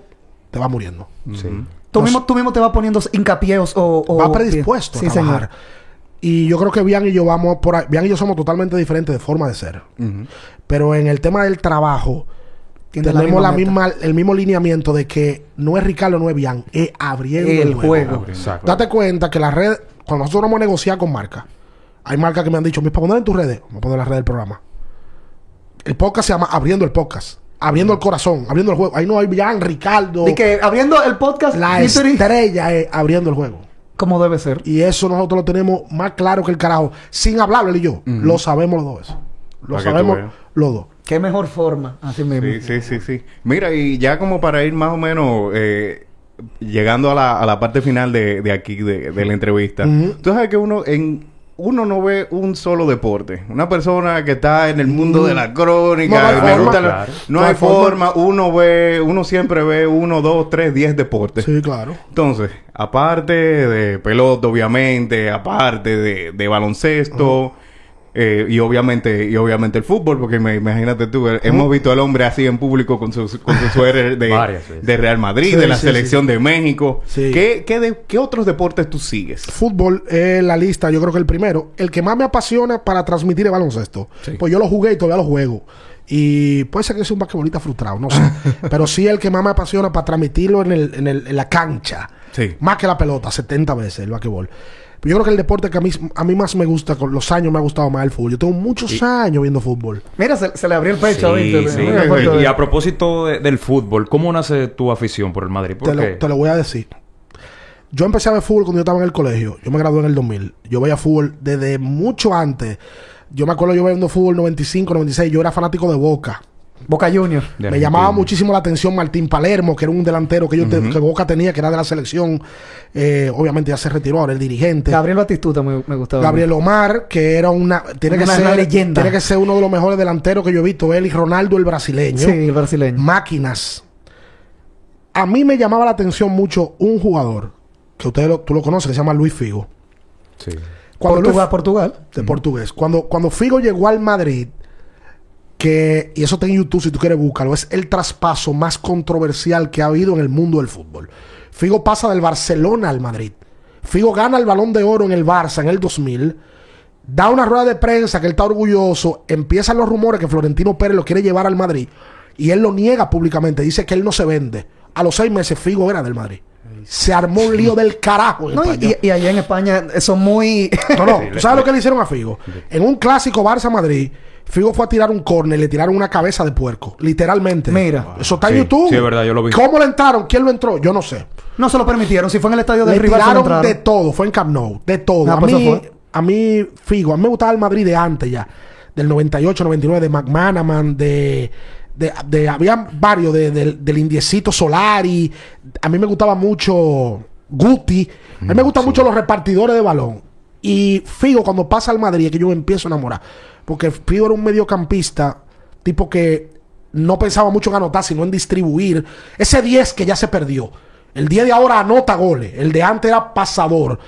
te vas muriendo. Sí. Tú mismo, tú mismo te vas poniendo hincapié o... o- va predispuesto Sí, a trabajar. señor. Y yo creo que Bian y yo vamos por ahí. Bian y yo somos totalmente diferentes de forma de ser. Pero en el tema del trabajo, Tiene tenemos la misma, el mismo lineamiento de que no es Ricardo, no es Bian, es abriendo el, El juego. juego. Exacto. Date cuenta que la red, cuando nosotros vamos a negociar con marcas, hay marcas que me han dicho, ¿para poner en tus redes? Vamos a poner en la red del programa. El podcast se llama Abriendo el Podcast. Abriendo el corazón, abriendo el juego. Ahí no hay Bian, Ricardo. Y que abriendo el podcast... La estrella es abriendo el juego. Como debe ser. Y eso nosotros lo tenemos más claro que el carajo. Sin hablarlo él y yo. Lo sabemos los dos. eso. Lo sabemos los dos. Qué mejor forma. Así mismo. Sí, sí, sí, sí. Mira, y ya como para ir más o menos eh, llegando a la, a la parte final de, de aquí, de, de la entrevista. Ujú. Tú sabes que uno en uno no ve un solo deporte. Una persona que está en el mundo de la crónica, No hay me forma. gusta la- Claro. no, No hay hay forma. forma. Uno ve, uno siempre ve uno, dos, tres, diez deportes. Sí, claro. Entonces, aparte de pelota, obviamente, aparte de, de baloncesto, eh, y obviamente, y obviamente el fútbol, porque me, imagínate tú, eh, hemos visto al hombre así en público con su, con su suéter de, Varias veces. de Real Madrid, Sí, de la sí, selección de México. Sí. ¿Qué, qué, de- qué otros deportes tú sigues? Fútbol es la lista, yo creo que el primero. El que más me apasiona para transmitir el baloncesto. Sí. Pues yo lo jugué y todavía lo juego. Y puede ser que sea un basquetbolista frustrado, no sé. Pero sí el que más me apasiona para transmitirlo en, el, en, el- en la cancha. Sí. Más que la pelota, 70 veces el basquetbol. Pero yo creo que el deporte que a mí, a mí más me gusta, con los años me ha gustado más el fútbol. Yo tengo muchos años viendo fútbol. Mira, se, se le abrió el pecho Sí, ahorita. sí. Y de- a propósito de- del fútbol, ¿cómo nace tu afición por el Madrid? ¿Por Te lo, te lo voy a decir. Yo empecé a ver fútbol cuando yo estaba en el colegio. Yo me gradué en el 2000. Yo veía fútbol desde mucho antes. Yo me acuerdo yo viendo fútbol 95, 96. Yo era fanático de Boca. Boca Junior. De me llamaba muchísimo la atención Martín Palermo, que era un delantero que, yo te- que Boca tenía, que era de la selección. Eh, obviamente ya se retiró, ahora el dirigente. Gabriel Batistuta me, me gustaba. Gabriel Omar, que era una... Tiene que Una- ser una leyenda. Tiene que ser uno de los mejores delanteros que yo he visto. Él y Ronaldo, el brasileño. Sí, el brasileño. máquinas. A mí me llamaba la atención mucho un jugador que usted lo, tú lo conoces, que se llama Luis Figo. Sí. Cuando Portugal, Luis- Portugal. de portugués. Cuando, cuando Figo llegó al Madrid, que, y eso está en YouTube si tú quieres búscalo, es el traspaso más controversial que ha habido en el mundo del fútbol. Figo pasa del Barcelona al Madrid. Figo gana el balón de oro en el Barça en el 2000. Da una rueda de prensa que él está orgulloso. Empiezan los rumores que Florentino Pérez lo quiere llevar al Madrid. Y él lo niega públicamente. Dice que él no se vende. A los seis meses Figo era del Madrid. Se armó un lío del carajo. en No, y, y- allá en España son muy... No, no. ¿Tú sabes lo que le hicieron a Figo? En un clásico Barça-Madrid, Figo fue a tirar un córner y le tiraron una cabeza de puerco. Literalmente. Mira. Eso está en Sí, YouTube. sí, es verdad, yo lo vi. ¿Cómo le entraron? ¿Quién lo entró? Yo no sé. no se lo permitieron. Si fue en el estadio del Le rival, se lo tiraron de todo. Fue en Camp Nou. De todo. A, pues mí, fue. a mí, Figo, a mí me gustaba el Madrid de antes ya. Del 98, 99, de McManaman, de... de, de- había varios, de- del- del Indiecito Solari. A mí me gustaba mucho Guti. A mí me gustan mucho los repartidores de balón. Y Figo, cuando pasa al Madrid, es que yo me empiezo a enamorar. Porque Figo era un mediocampista, tipo que no pensaba mucho en anotar, sino en distribuir. Ese 10 que ya se perdió. El 10 de ahora anota goles. El de antes era pasador.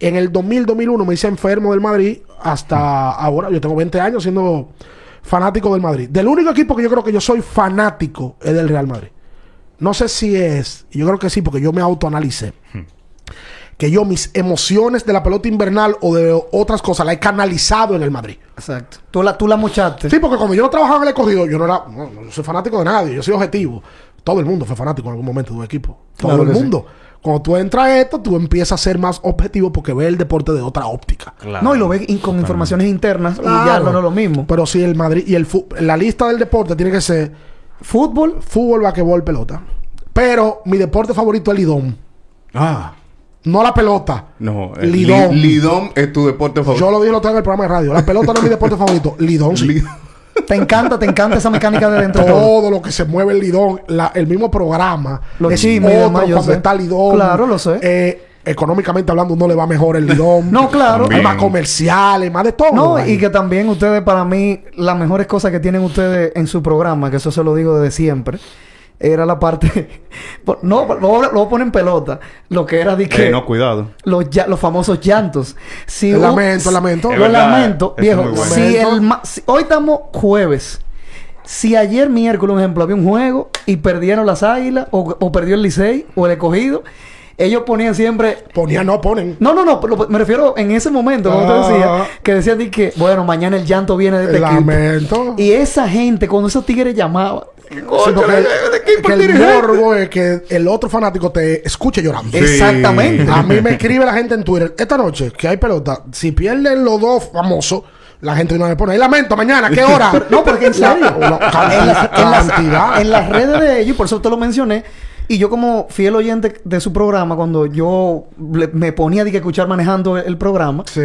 En el 2000-2001 me hice enfermo del Madrid. Hasta ahora, yo tengo 20 años siendo fanático del Madrid. Del único equipo que yo creo que yo soy fanático es del Real Madrid. No sé si es, yo creo que sí, porque yo me autoanalicé. Que yo mis emociones de la pelota invernal o de otras cosas la he canalizado en el Madrid. Exacto. Tú la, tú la mochaste. Sí, porque cuando yo no trabajaba en el escogido, yo no era, no, no soy fanático de nadie, yo soy objetivo. Todo el mundo fue fanático en algún momento de un equipo. Todo Claro el sí. Cuando tú entras a esto, tú empiezas a ser más objetivo porque ves el deporte de otra óptica. No, y lo ves in- con informaciones internas y ya Claro. no, no es lo mismo. Pero si el Madrid y el la lista del deporte tiene que ser Fútbol, fútbol, basquetbol, pelota. Pero mi deporte favorito es Lidón. Ah, No la pelota. no. eh, Lidón. Li- Lidón es tu deporte favorito. Yo lo dije lo tengo en el programa de radio. La pelota no es mi deporte favorito. Lidón sí. Li- te encanta, te encanta esa mecánica de dentro de todo. todo lo que se mueve el Lidón, la- el mismo programa, Los es chismes cuando sé. está Lidón. Claro, lo sé. Eh, económicamente hablando, no le va mejor el Lidón. No, claro. Hay más comerciales, más de todo. No, ahí. y que también ustedes, para mí, las mejores cosas que tienen ustedes en su programa, que eso se lo digo desde siempre, era la parte. no, lo, lo voy a poner en pelota. Lo que era de que. Eh, no, cuidado. los, ya- los famosos llantos. Si El un- lamento, el lamento. Lo lamento, viejo. es muy bueno. Si el ma- si- hoy estamos jueves. Si ayer miércoles, un ejemplo, había un juego y perdieron las águilas, o, o perdió el Licey, o el escogido, ellos ponían siempre. Ponía, no ponen. No, no, no, pero me refiero en ese momento, como te Ah. decía, que decían di que, bueno, mañana el llanto viene de este equipo. lamento. Y esa gente, cuando esos tigres llamaban, Sí, porque el, que el morbo es que el otro fanático te escuche llorando. Sí. Exactamente. A mí me escribe la gente en Twitter, esta noche, que hay pelota, si pierden los dos famosos, la gente no me pone, "Ay, lamento, mañana, ¿qué hora? No, porque en serio. En, las, en las- en las redes de ellos, por eso te lo mencioné. Y yo como fiel oyente de su programa, cuando yo le- me ponía que escuchar manejando el, el programa, Sí.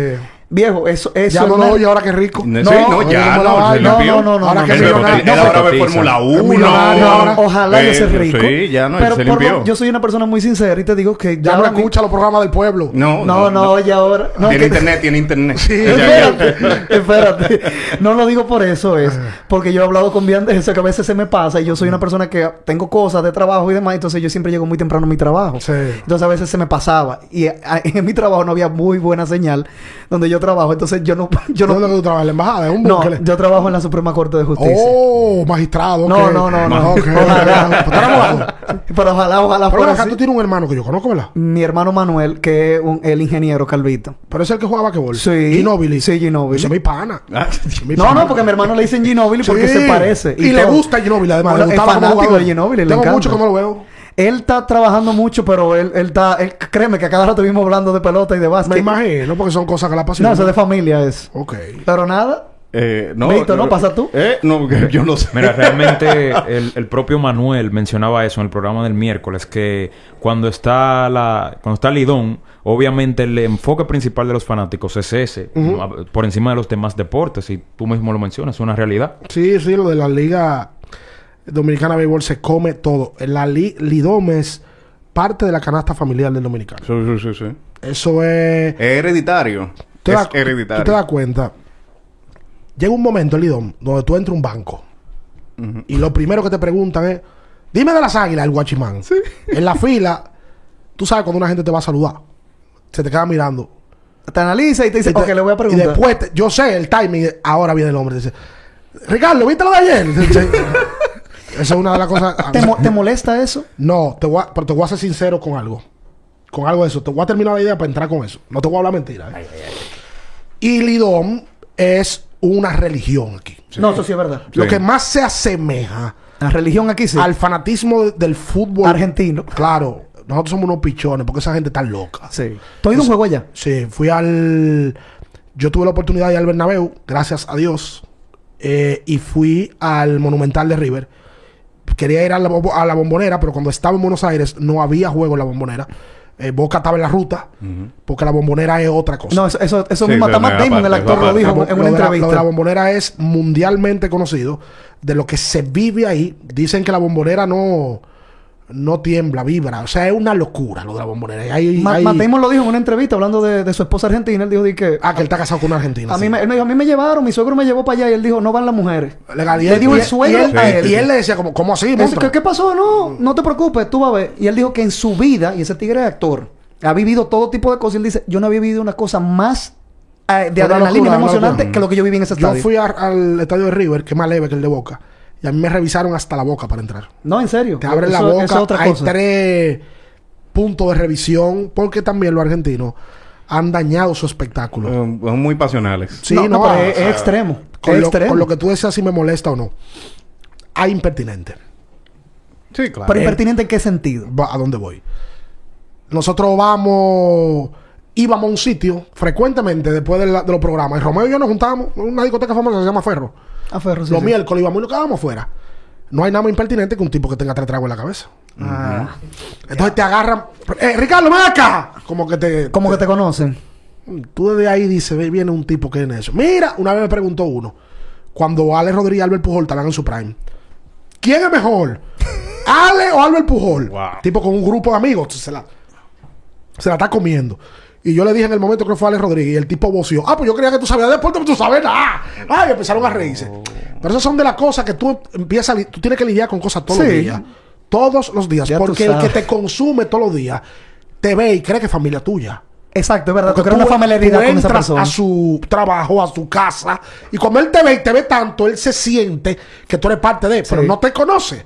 Viejo, eso es... Ya no lo oye, ahora que rico. No, No, sí, no, ya, ¿cómo no, se. No, no, no, Ahora no, que Él, él- ahora ve. Fórmula 1. millonario ahora. Ojalá yo sea rico. Sí, ya no, él Pero se limpió. yo soy una persona muy sincera y te digo que Ya no escucha los programas del pueblo. No, No, no, oye ahora... No, tiene que- internet, tiene internet. Espérate, espérate. No lo digo por eso, es porque yo he hablado con Bian de eso que a veces se me pasa y yo soy una persona que tengo cosas de trabajo y demás, entonces yo siempre llego muy temprano a mi trabajo. Sí. Entonces a veces se me pasaba y a- en mi trabajo no había muy buena señal donde yo trabajo, entonces yo no yo ¿Dónde no que tú trabajas? ¿En la embajada? ¿En un no, yo trabajo en la Suprema Corte de Justicia. Oh, magistrado. No, no, no, no. Ok, Ojalá. ¿Tú eres abogado? Pero ojalá, ojalá Pero fuera acá así. tú tienes un hermano que yo conozco, ¿verdad? Mi hermano Manuel, que es un- el ingeniero Calvito. Pero es el que juega basquetbol. Sí. Ginóbili. Sí, Ginóbili. Ese es mi pana. Ah, Mi No, pana. no, porque a mi hermano le dicen Ginóbili porque Sí. se parece. Y, le gusta Ginóbili, además. Bueno, le es como fanático de Ginóbili, le Tengo mucho que no lo veo. Él está trabajando mucho, pero él, él está... Él, créeme que a cada rato vimos hablando de pelota y de básquet. Me imagino, porque son cosas que la No, apasionan. eso es de familia es. Ok. Pero nada. eh, no, Víctor, ¿no? ¿Pasa tú? Eh, no, que yo no sé. Mira, realmente el, el propio Manuel mencionaba eso en el programa del miércoles, que cuando está la, cuando está Lidón, obviamente el enfoque principal de los fanáticos es ese, por encima de los demás deportes, y tú mismo lo mencionas, es una realidad. Sí, sí, lo de la Liga Dominicana Béisbol se come todo. La li Lidom es parte de la canasta familiar del dominicano. Sí, sí, sí, sí. Eso es... Es hereditario. Te es hereditario. Tú te das cuenta. Llega un momento, Lidom, donde tú entras a un banco. Y lo primero que te preguntan es... Dime de las águilas, el guachimán. En la fila, tú sabes cuando una gente te va a saludar. Se te queda mirando. Te analiza y te dice, Y te- ok, le voy a Y preguntar. después, te- yo sé el timing. Ahora viene el hombre. Dice, Ricardo, ¿viste lo de ayer? Esa es una de las cosas. ¿Te, mo- te molesta eso? No, te voy a- pero te voy a ser sincero con algo. Con algo de eso. Te voy a terminar la idea para entrar con eso. No te voy a hablar mentira. ¿eh? Y Lidón es una religión aquí. No, eso sí es verdad. Lo Sí. que más se asemeja La religión aquí sí. al fanatismo de- del fútbol Argentino. Claro, nosotros somos unos pichones porque esa gente está loca. Sí. ¿Tú has ido a un juego allá? Sí, fui al. Yo tuve la oportunidad de ir al Bernabéu, gracias a Dios. eh, y fui al Monumental de River. Quería ir a la, a la bombonera, pero cuando estaba en Buenos Aires no había juego en la bombonera. Eh, Boca estaba en la ruta, porque la bombonera es otra cosa. No, eso, eso, eso Sí, mismo eso hasta Matt no es Damon, el actor, lo dijo en lo una de la- entrevista. lo de la bombonera es mundialmente conocido de lo que se vive ahí. Dicen que la bombonera no, no tiembla, vibra. O sea, es una locura lo de la bombonera. Y hay- Ma- hay- Matt Damon lo dijo en una entrevista hablando de, de su esposa argentina. Él dijo di que Ah, que él está casado con una argentina. a, sí. mí me, él me dijo, a mí me llevaron, mi suegro me llevó para allá y él dijo, no van las mujeres. Legal, y Le dijo el suegro y él, a él. y él le decía, como, ¿cómo así? ¿Qué, qué pasó? No, no te preocupes, tú vas a ver. Y él dijo que en su vida, y ese tigre es actor, ha vivido todo tipo de cosas. Y él dice, yo no había vivido una cosa más eh, de adrenalina emocionante que lo que yo viví en ese Yo estadio. fui a- al estadio de River, que es más leve que el de Boca, y a mí me revisaron hasta la boca para entrar. No, en serio. Te abren la boca, es otra hay cosa. tres puntos de revisión, porque también los argentinos han dañado su espectáculo. Son muy pasionales. Sí, no, no, no, pero ah, es, es extremo. Con es lo, extremo. con lo que tú decías si me molesta o no. Hay impertinente. Sí, claro. Pero Eh, impertinente en qué sentido. Va- ¿A dónde voy? Nosotros vamos, íbamos a un sitio frecuentemente después de, la- de los programas. Y Romeo y yo nos juntábamos en una discoteca famosa que se llama Ferro. A Ferro, sí, los sí. miércoles íbamos y nos quedábamos fuera. No hay nada más impertinente que un tipo que tenga tres tragos en la cabeza. Ah, Entonces te agarran. ¡Eh, Ricardo, ven acá! Como que te. como que te conocen. Tú desde ahí dices, viene un tipo que es eso. Mira, una vez me preguntó uno, cuando Ale Rodríguez y Albert Pujol estaban en su prime, ¿quién es mejor? ¿Ale o Albert Pujol? Wow. Tipo con un grupo de amigos, se la, se la está comiendo. Y yo le dije en el momento que fue Ale Rodríguez y el tipo voció, ah, pues yo creía que tú sabías de deporte, pero tú sabes nada. Ay, empezaron a reírse. Pero esas son de las cosas que tú empiezas, a tú tienes que lidiar con cosas todos los días. Todos los días. Ya porque el que te consume todos los días te ve y cree que es familia tuya. Exacto, es verdad. Tú Porque creas una familiaridad tú con esa entras persona. a su trabajo, a su casa, y cuando él te ve y te ve tanto, él se siente que tú eres parte de, pero Sí. no te conoce.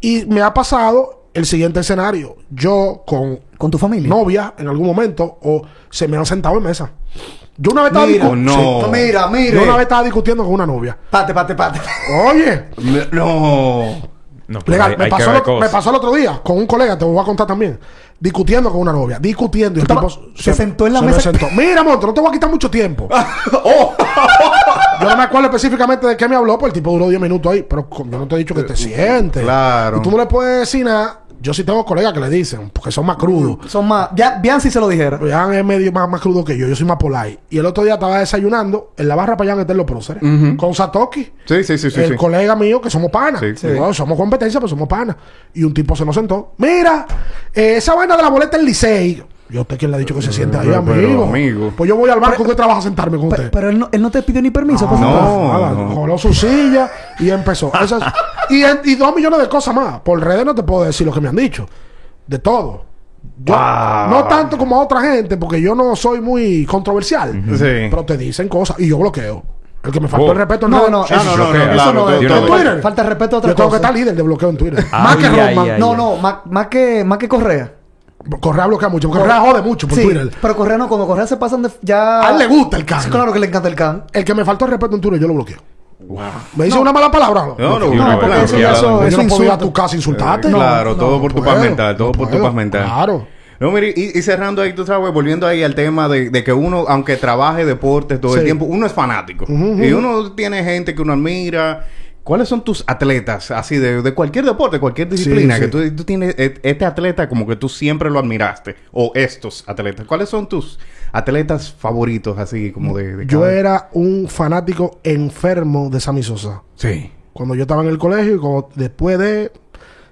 Y me ha pasado el siguiente escenario. Yo con Con tu familia. novia en algún momento, o se me han sentado en mesa. Yo una vez estaba Mira, discu- no. Sí. Mira, mire. Yo una vez estaba discutiendo con una novia. Pate, pate, pate. Oye, No. No, pero legal, hay- me, hay pasó el otro, me cosas. pasó el otro día con un colega, te lo voy a contar también. Discutiendo con una novia, discutiendo. Y el tipo se sentó en la se me mesa- sentó. Mira, monstruo, no te voy a quitar mucho tiempo. Oh. Yo no me acuerdo específicamente de qué me habló, pues el tipo duró 10 minutos ahí. Pero yo no te he dicho que te sientes. claro. Y tú no le puedes decir nada. Yo sí tengo colegas que le dicen, porque son más crudos. Son más. Ya, Bianci se lo dijera. Jan es medio más, más crudo que yo. Yo soy más polite. Y el otro día estaba desayunando en la barra para allá en los próceres. Con Satoki. Sí, sí, sí, sí. el sí. colega mío, que somos panas. Sí, sí. No, somos competencia, pero somos panas. Y un tipo se nos sentó. Mira, eh, esa vaina de la boleta del Licey. Yo a usted quién le ha dicho que se siente ahí, amigo. amigo. Pues yo voy al banco que trabaja a sentarme con usted. pero él no, él no te pidió ni permiso. pues, no. entonces. Nada, no. Jaló su silla y empezó. Esas- y, en- y dos millones de cosas más. Por redes no te puedo decir lo que me han dicho. De todo. Yo- Wow. No tanto como a otra gente, porque yo no soy muy controversial. Sí. Pero te dicen cosas y yo bloqueo. El que me faltó Oh. el respeto en No, no, eso no, no, no, Eso no, de- es- de una falta- de respeto a otra Yo tengo que cosa. estar líder de bloqueo en Twitter. Más que ay. No, no, más, más que, más que Correa. Correa bloquea mucho. Correa jode mucho por sí, Twitter. pero Correa no, cuando Correa se pasan de ya. A él le gusta el can. Sí, claro que le encanta el can. El que me faltó el respeto en Twitter, yo lo bloqueo. Me dice una mala palabra. No, no, no, porque eso eso- eso no puedo ir a tu casa a insultarte. Eh, claro, no, todo no por tu puedo, paz mental, todo no por tu puedo. paz mental. Claro. No, mire, y, y cerrando ahí, tú sabes, volviendo ahí al tema de, de que uno, aunque trabaje deportes todo el Sí. tiempo, uno es fanático. Y uno tiene gente que uno admira. ¿Cuáles son tus atletas, así, de, de cualquier deporte, cualquier disciplina? Sí, que tú, tú tienes, e- este atleta como que tú siempre lo admiraste. O estos atletas. ¿Cuáles son tus atletas favoritos, así, como de... de Yo cada- era un fanático enfermo de Sammy Sosa. Sí. Cuando yo estaba en el colegio y como después de...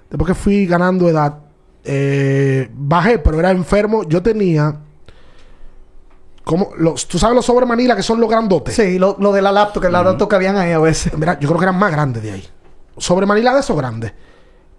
Después que fui ganando edad, eh, bajé, pero era enfermo. Yo tenía... Como los, ¿Tú sabes los sobre Manila que son los grandotes? Sí, lo, lo de la laptop, que la laptop que habían ahí a veces. Mira, yo creo que eran más grandes de ahí. Sobre Manila de esos grandes.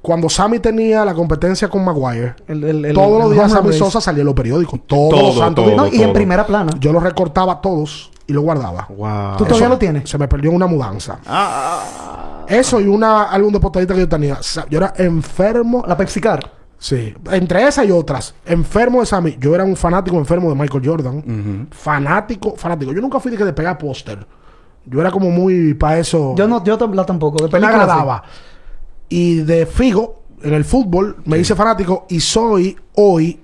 cuando Sammy tenía la competencia con Maguire, El- el- el- todos los el días Sammy race. Sosa salía en los periódicos. Todos Todo, los santos todo. días. No, y en primera plana. Yo los recortaba todos y los guardaba. Wow. ¿Tú todavía Eso lo tienes? Se me perdió en una mudanza. Ah, Eso y una álbum de portadita que yo tenía. Yo era enfermo. La Pepsi Car. Sí. Entre esas y otras. Enfermo de Sammy. Yo era un fanático enfermo de Michael Jordan. Fanático, fanático. Yo nunca fui de que de pegar póster. Yo era como muy para eso. Yo no, yo tampoco. De me agradaba. Y de Figo, en el fútbol, me hice fanático y soy hoy.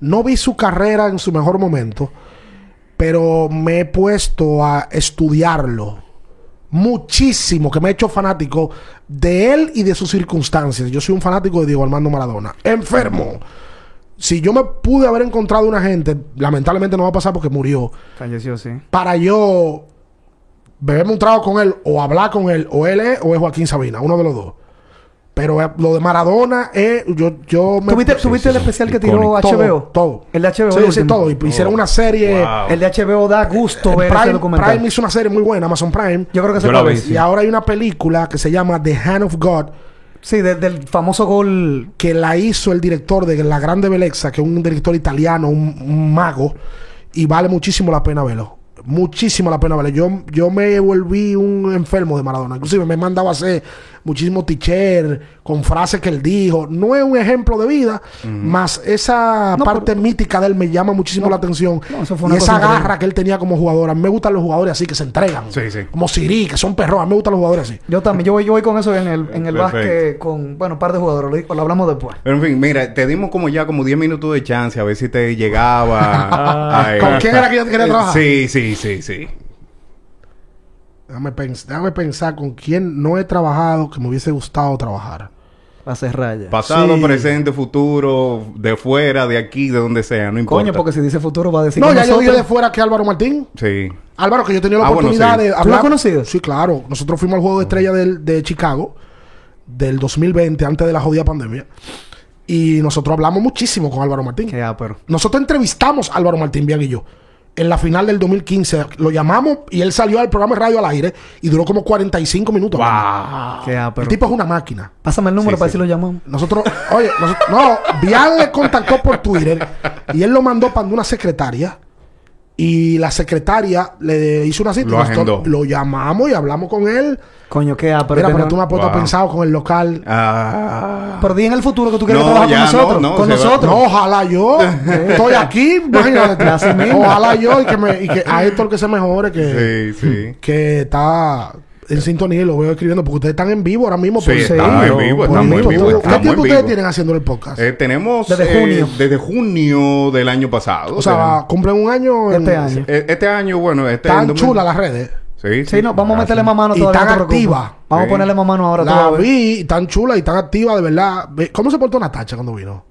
No vi su carrera en su mejor momento, pero me he puesto a estudiarlo muchísimo, que me he hecho fanático de él y de sus circunstancias. Yo soy un fanático de Diego Armando Maradona. Enfermo. Si yo me pude haber encontrado una gente, lamentablemente no va a pasar porque murió. Falleció, sí. para yo beberme un trago con él o hablar con él, o él es o es Joaquín Sabina, uno de los dos. Pero eh, lo de Maradona es. Yo, yo me. ¿Tuviste, Sí, tuviste sí, el sí. especial que tiró Todo, HBO? todo. El de HBO. Sí, el sí, todo. Y hicieron una serie. Wow. El de HBO da gusto Eh, ver ese Prime, documental. Prime hizo una serie muy buena, Amazon Prime. Yo creo que se puede vi, ver. Y ahora hay una película que se llama The Hand of God, Sí, de- del famoso gol. que la hizo el director de La Grande Bellezza, que es un director italiano, un, un mago, y vale muchísimo la pena verlo. Muchísimo la pena verlo. Yo, yo me volví un enfermo de Maradona. Inclusive me he mandado a hacer muchísimo teacher con frases que él dijo. No es un ejemplo de vida, más esa No, parte mítica de él me llama muchísimo No, la atención. no, eso fue y esa increíble. garra que él tenía como jugador. A mí me gustan los jugadores así, que se entregan. Sí, sí. Como Siri, que son perros. A mí me gustan los jugadores así. Yo también. Yo voy, yo voy con eso en el, en el básquet con, bueno, un par de jugadores. Lo, lo hablamos después. Pero en fin, mira, te dimos como ya como 10 minutos de chance a ver si te llegaba. ¿Con quién era que yo quería trabajar? Sí, sí, sí, sí. Déjame, pens- déjame pensar con quién no he trabajado que me hubiese gustado trabajar. A cerrar ya. Pasado, Sí. presente, futuro, de fuera, de aquí, de donde sea, no importa. Coño, porque si dice futuro va a decir no, ya yo dije de fuera que Álvaro Martín. Sí. Álvaro, que yo he tenido la Ah, bueno, oportunidad sí. de ¿Tú lo hablar. has conocido? Sí, claro. Nosotros fuimos al juego de estrella del- de Chicago del 2020, antes de la jodida pandemia. Y nosotros hablamos muchísimo con Álvaro Martín. Qué ápero. Nosotros entrevistamos a Álvaro Martín, Bian y yo. En la final del 2015 lo llamamos y él salió al programa de radio al aire y duró como 45 minutos. hablando. Qué ápero. El tipo es una máquina. Pásame el número Sí, para sí. ver si lo llamamos. Nosotros, oye, nosotros- no, Bian le contactó por Twitter y él lo mandó para una secretaria y la secretaria le hizo una cita. Lo Nosotros agendó. lo llamamos y hablamos con él. Coño, qué ápero. Mira, que pero no- tú me has puesto Wow. pensado con el local. Ah. Pero di en el futuro que tú quieres No, trabajar con nosotros. no, no, con va- nosotros. No, ojalá yo. Estoy aquí, imagínate. Así mismo. Ojalá yo y que, me, y que a Héctor que se mejore, que, Sí, sí. que está en sintonía y lo veo escribiendo, porque ustedes están en vivo ahora mismo. Sí, por- estamos en vivo, estamos en vivo, ¿Qué tiempo ustedes vivo. tienen haciendo el podcast? Eh, tenemos Desde eh, junio. desde junio del año pasado. o sea, cumplen un año. en- Este año. eh, este año, bueno, este 2000 chulas las redes. Sí, Sí, no, vamos a meterle más mano Y todavía. tan no te preocupes. activa. Vamos Sí. a ponerle más mano ahora La todavía. vi, y tan chula y tan activa, de verdad. Ve- ¿Cómo se portó Natacha cuando vino?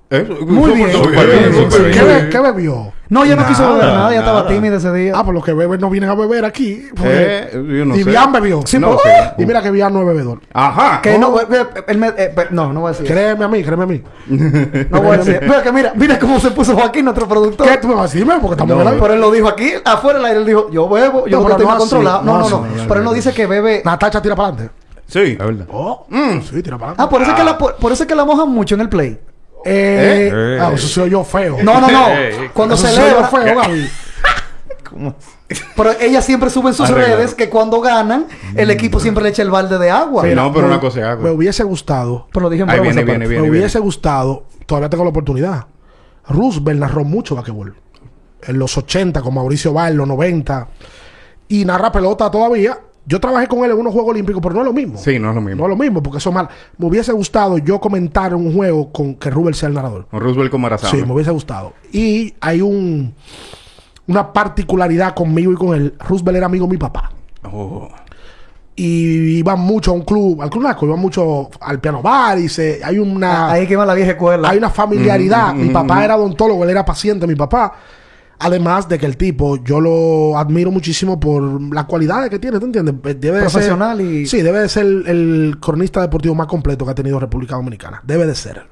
Muy bien. Súper bien, Sí, súper sí. ¿Qué, bien. be- qué bebió? No, yo no quiso beber nada. Ya estaba tímida ese día. Ah, por los que beben no vienen a beber aquí. pues. Eh, yo no y. Bian bebió. Sí, No, pues, sí. Y mira que Bian no es bebedor. Ajá. que no, eh, eh, él me- eh, no, no voy a decir. Créeme a mí, créeme a mí. No voy a decir. Mira, que mira, mira cómo se puso Joaquín, nuestro productor. ¿Qué tú me vas a decir? Porque estamos No. Pero él lo dijo aquí, afuera del aire, él dijo, yo bebo, yo No, pero estoy no más así, controlado. No, no no, Pero él no dice que bebe. Natacha tira para adelante. Sí, es verdad. Oh, sí, tira para Ah, adelante. por eso, es que la, por, por eso es que la mojan mucho en el play. Eh, Eh. ah, eso se oyó feo. No, no, no. Eh, Cuando Eso se celebra. feo, Gaby. Pero ella siempre sube en sus Arreglado. redes que cuando ganan, el equipo siempre le echa el balde de agua. Sí, no, pero me- una cosa es agua. Me hubiese gustado. Pero lo dije en Ahí broma viene, esa viene, parte. viene. me hubiese gustado. Todavía tengo la oportunidad. Roosevelt narró mucho basquetbol. En los 80, con Mauricio Val, en los 90. Y narra pelota todavía. Yo trabajé con él en unos Juegos Olímpicos, pero no es lo mismo. Sí, no es lo mismo. No es lo mismo, porque eso es mal. Me hubiese gustado yo comentar un juego con que Rubel sea el narrador. Con Roosevelt con Marazán. Sí, me hubiese gustado. Y hay un una particularidad conmigo y con él. Roosevelt era amigo de mi papá. Oh. Y iban mucho a un club, al club Naco, iban mucho al piano bar y se, hay una Ahí que va la vieja escuela. hay una familiaridad. Mm, mi mm, papá mm. era odontólogo, él era paciente, mi papá. Además de que el tipo, yo lo admiro muchísimo por las cualidades que tiene, ¿te entiendes? Debe de Profesional ser, y- Sí, debe de ser el, el cronista deportivo más completo que ha tenido República Dominicana. Debe de ser.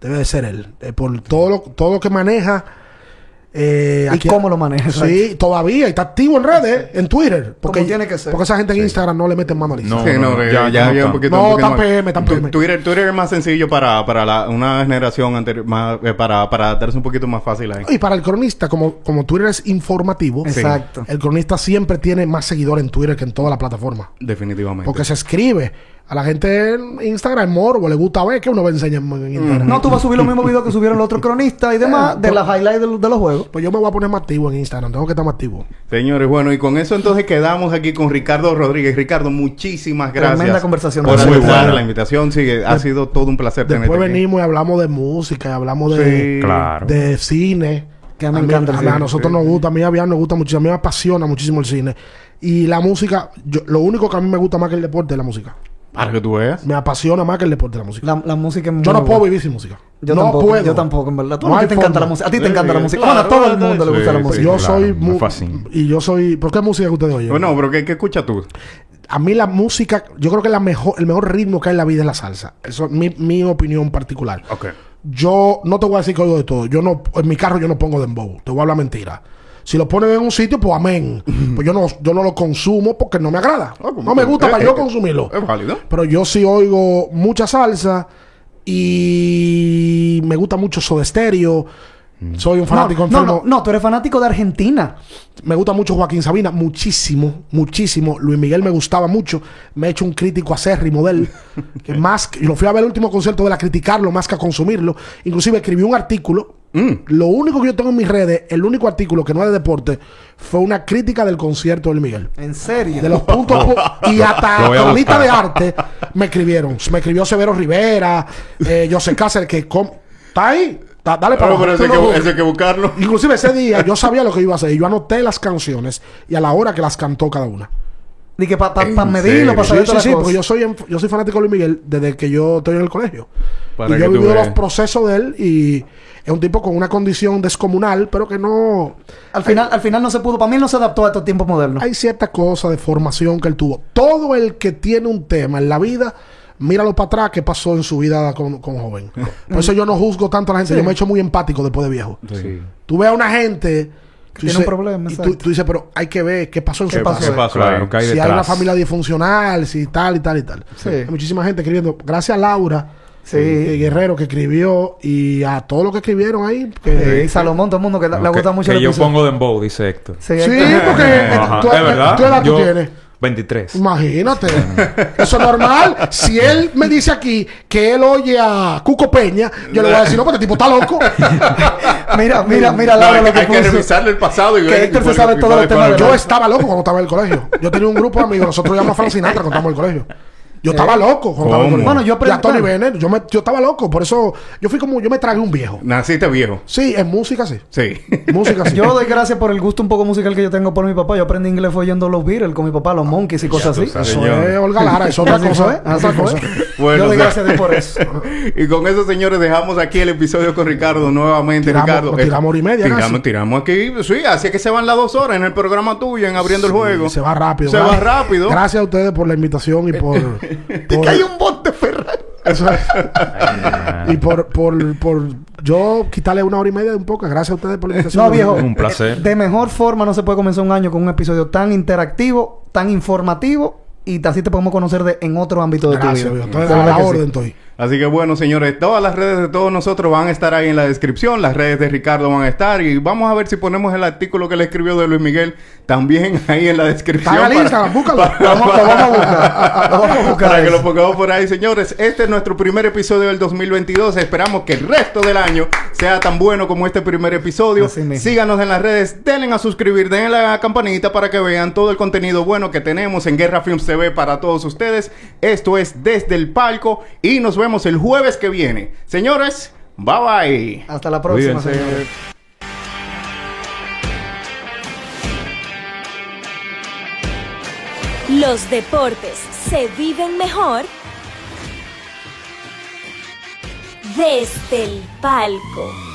Debe de ser él. Eh, por todo lo, todo lo que maneja Eh, ¿Y cómo lo maneja? Sí, todavía. y Está activo en redes, en Twitter. Porque, tiene que ser. Porque esa gente en Instagram no le meten mano a la No, Sí, no, no, ya, no está. un poquito. No, un poquito tan más. PM, tan PM. Twitter, Twitter es más sencillo para, para la, una generación anterior, más, eh, para, para adaptarse un poquito más fácil ahí. Y para el cronista, como, como Twitter es informativo, Exacto. el cronista siempre tiene más seguidores en Twitter que en toda la plataforma. Definitivamente. Porque se escribe. A la gente en Instagram, morbo, le gusta ver que uno va a enseñar en Instagram. No, tú vas a subir los mismos videos que subieron los otros cronistas y demás Eh, de pues- las highlights de, los- de los juegos. Pues yo me voy a poner más activo en Instagram. Tengo que estar más activo. Señores, bueno, y con eso entonces quedamos aquí con Ricardo Rodríguez. Ricardo, muchísimas gracias. Tremenda conversación. Por Muy buena. la invitación. Sí, ha sido todo un placer tenerte Después aquí. venimos y hablamos de música, y hablamos de, Sí. Claro. de cine. Que me mí- encanta el a, cine. a nosotros nos gusta, a mí a Bian nos gusta muchísimo, a mí me apasiona muchísimo el cine. Y la música, yo, lo único que a mí me gusta más que el deporte es la música. Para que tú veas. Me apasiona más que el deporte la música. La, la música es muy yo no puedo vivir sin música. Yo no tampoco, puedo. yo tampoco, en verdad. Tú, No a ti te encanta la música. A ti te Sí, encanta la música. claro, Bueno, a todo el mundo le gusta la música. yo claro, soy muy... Y yo soy... ¿Por qué música que ustedes oyen? Bueno, pero ¿qué, qué escuchas tú? a mí la música, yo creo que la mejor, el mejor ritmo que hay en la vida es la salsa. Eso es mi, mi opinión particular. Ok. Yo no te voy a decir que oigo de todo. Yo no, en mi carro yo no pongo dembow. Te voy a hablar mentira. Si lo ponen en un sitio, pues amén. pues yo no, yo no lo consumo porque no me agrada. Ah, como no me gusta eh, para eh, yo eh, consumirlo. Es válido. Pero yo sí oigo mucha salsa y me gusta mucho Soda Stereo. Soy un fanático no, no, enfermo. no, no, tú eres fanático de Argentina. Me gusta mucho Joaquín Sabina, muchísimo, muchísimo. Luis Miguel me gustaba mucho. Me he hecho un crítico acérrimo de él. que más que- lo fui a ver el último concierto de él a criticarlo más que a consumirlo. Inclusive escribí un artículo. Mm. Lo único que yo tengo en mis redes, el único artículo que no es de deporte, fue una crítica del concierto de Luis Miguel. En serio. De los puntos pu- y hasta Lo voy a cronista buscar. de arte me escribieron. Me escribió Severo Rivera, eh, José Cáceres, que está ahí. Da- dale para Pero, hay no- que, que buscarlo. Inclusive ese día yo sabía lo que iba a hacer. Y yo anoté las canciones y a la hora que las cantó cada una. Di que para ¿En medirlo, para saber Sí, sí, sí, porque yo soy, en- yo soy fanático de Luis Miguel desde que yo estoy en el colegio. Para y yo he vivido los procesos de él y es un tipo con una condición descomunal, pero que no... Al final, al final no se pudo. Para mí no se adaptó a estos tiempos modernos. Hay cierta cosa de formación que él tuvo. Todo el que tiene un tema en la vida, míralo para atrás que pasó en su vida con, con joven. Por eso yo no juzgo tanto a la gente. Sí. Yo me he hecho muy empático después de viejo. Sí. Tú ves a una gente... tú tiene un problema, Y tú, tú dices, pero hay que ver qué pasó en ¿Qué su pasó? casa. ¿Qué pasó Claro, hay si hay una familia disfuncional, si tal y tal y tal. Sí. Hay muchísima gente escribiendo. Gracias a Laura, Sí. eh, Guerrero, que escribió, y a todos los que escribieron ahí. Que, Sí, Salomón, todo el mundo que le- le Que- gusta mucho que el yo episodio. pongo dembow, dice Héctor. Sí, Sí, porque eh, tú, es verdad. ¿tú edad tú Yo- tienes? 23. Imagínate. Eso es normal. Si él me dice aquí que él oye a Cuco Peña, yo le voy a decir, no, porque este tipo está loco. Mira, mira, mira, Laura, lo que, hay que revisarle el pasado y Que ver. Héctor se sabe cuál- Yo estaba loco cuando estaba en el colegio. Yo tenía un grupo de amigos, nosotros llamamos a Frank Sinatra cuando estábamos en el colegio. Yo estaba loco cuando estaba ¿Cómo? colegio. Bueno, yo Y a Tony aprendí- Bennett, yo, me- yo estaba loco. Por eso, yo fui como, yo me tragué un viejo. Naciste viejo. Sí, en música sí. Sí. Música sí. Yo doy gracias por el gusto un poco musical que yo tengo por mi papá. Yo aprendí inglés fue oyendo los Beatles con mi papá, los Monkeys y cosas así. sabes. Eso es Olga Lara, es otra cosa. otra fue. cosa. Bueno, yo doy o sea, gracias a Dios por eso. y con eso, señores, dejamos aquí el episodio con Ricardo nuevamente. Tiramos- Ricardo, nos tiramos hora y media Tiramos, casi. tiramos aquí. Sí, así es que se van las dos horas en el programa tuyo, en abriendo el juego. Se va rápido. Se va rápido. Gracias a ustedes por la invitación y por. por- que hay un bot de Ferrari. Eso es. y por, por, por yo quitarle una hora y media de un poco. Gracias a ustedes por la invitación. No, viejo. Un placer. eh, De mejor forma no se puede comenzar un año con un episodio tan interactivo, tan informativo y así te podemos conocer de, en otro ámbito de Gracias, tu vida. viejo. Entonces, a la orden estoy. Así que bueno, señores, todas las redes de todos nosotros van a estar ahí en la descripción. Las redes de Ricardo van a estar. Y vamos a ver si ponemos el artículo que le escribió de Luis Miguel también ahí en la descripción. Para- Instagram, búscalo. para- vamos, lo vamos a buscar. Lo vamos a buscar. Para que lo pongamos por ahí, señores. Este es nuestro primer episodio del 2022. Esperamos que el resto del año sea tan bueno como este primer episodio. Síganos en las redes, denle a suscribir, denle a la campanita para que vean todo el contenido bueno que tenemos en Guerra Films TV para todos ustedes. Esto es Desde el Palco y nos vemos el jueves que viene. Señores, bye bye. Hasta la próxima, Cuídense. señores. Los deportes se viven mejor desde el palco.